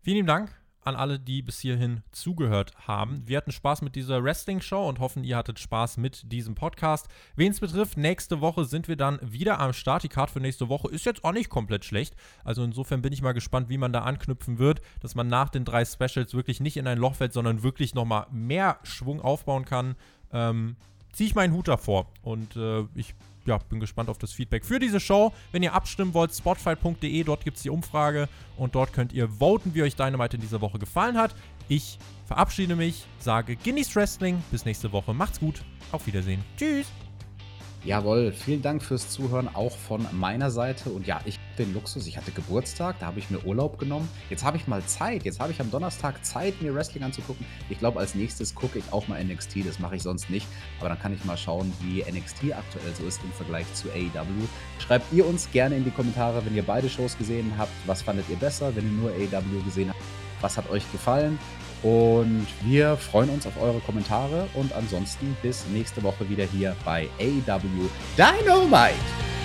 Vielen lieben Dank an alle, die bis hierhin zugehört haben. Wir hatten Spaß mit dieser Wrestling-Show und hoffen, ihr hattet Spaß mit diesem Podcast. Wen es betrifft, nächste Woche sind wir dann wieder am Start. Die Card für nächste Woche ist jetzt auch nicht komplett schlecht. Also insofern bin ich mal gespannt, wie man da anknüpfen wird, dass man nach den drei Specials wirklich nicht in ein Loch fällt, sondern wirklich nochmal mehr Schwung aufbauen kann. Ähm, ziehe ich meinen Hut davor. Und äh, ich ja, bin gespannt auf das Feedback für diese Show. Wenn ihr abstimmen wollt, spotfight.de, dort gibt es die Umfrage und dort könnt ihr voten, wie euch Dynamite in dieser Woche gefallen hat. Ich verabschiede mich, sage genießt Wrestling, bis nächste Woche, macht's gut, auf Wiedersehen, tschüss. Jawohl, vielen Dank fürs Zuhören auch von meiner Seite. Und ja, ich den Luxus, ich hatte Geburtstag, da habe ich mir Urlaub genommen. Jetzt habe ich mal Zeit, jetzt habe ich am Donnerstag Zeit, mir Wrestling anzugucken. Ich glaube, als nächstes gucke ich auch mal NXT, das mache ich sonst nicht. Aber dann kann ich mal schauen, wie NXT aktuell so ist im Vergleich zu AEW. Schreibt ihr uns gerne in die Kommentare, wenn ihr beide Shows gesehen habt, was fandet ihr besser, wenn ihr nur AEW gesehen habt, was hat euch gefallen. Und wir freuen uns auf eure Kommentare und ansonsten bis nächste Woche wieder hier bei AW Dynamite.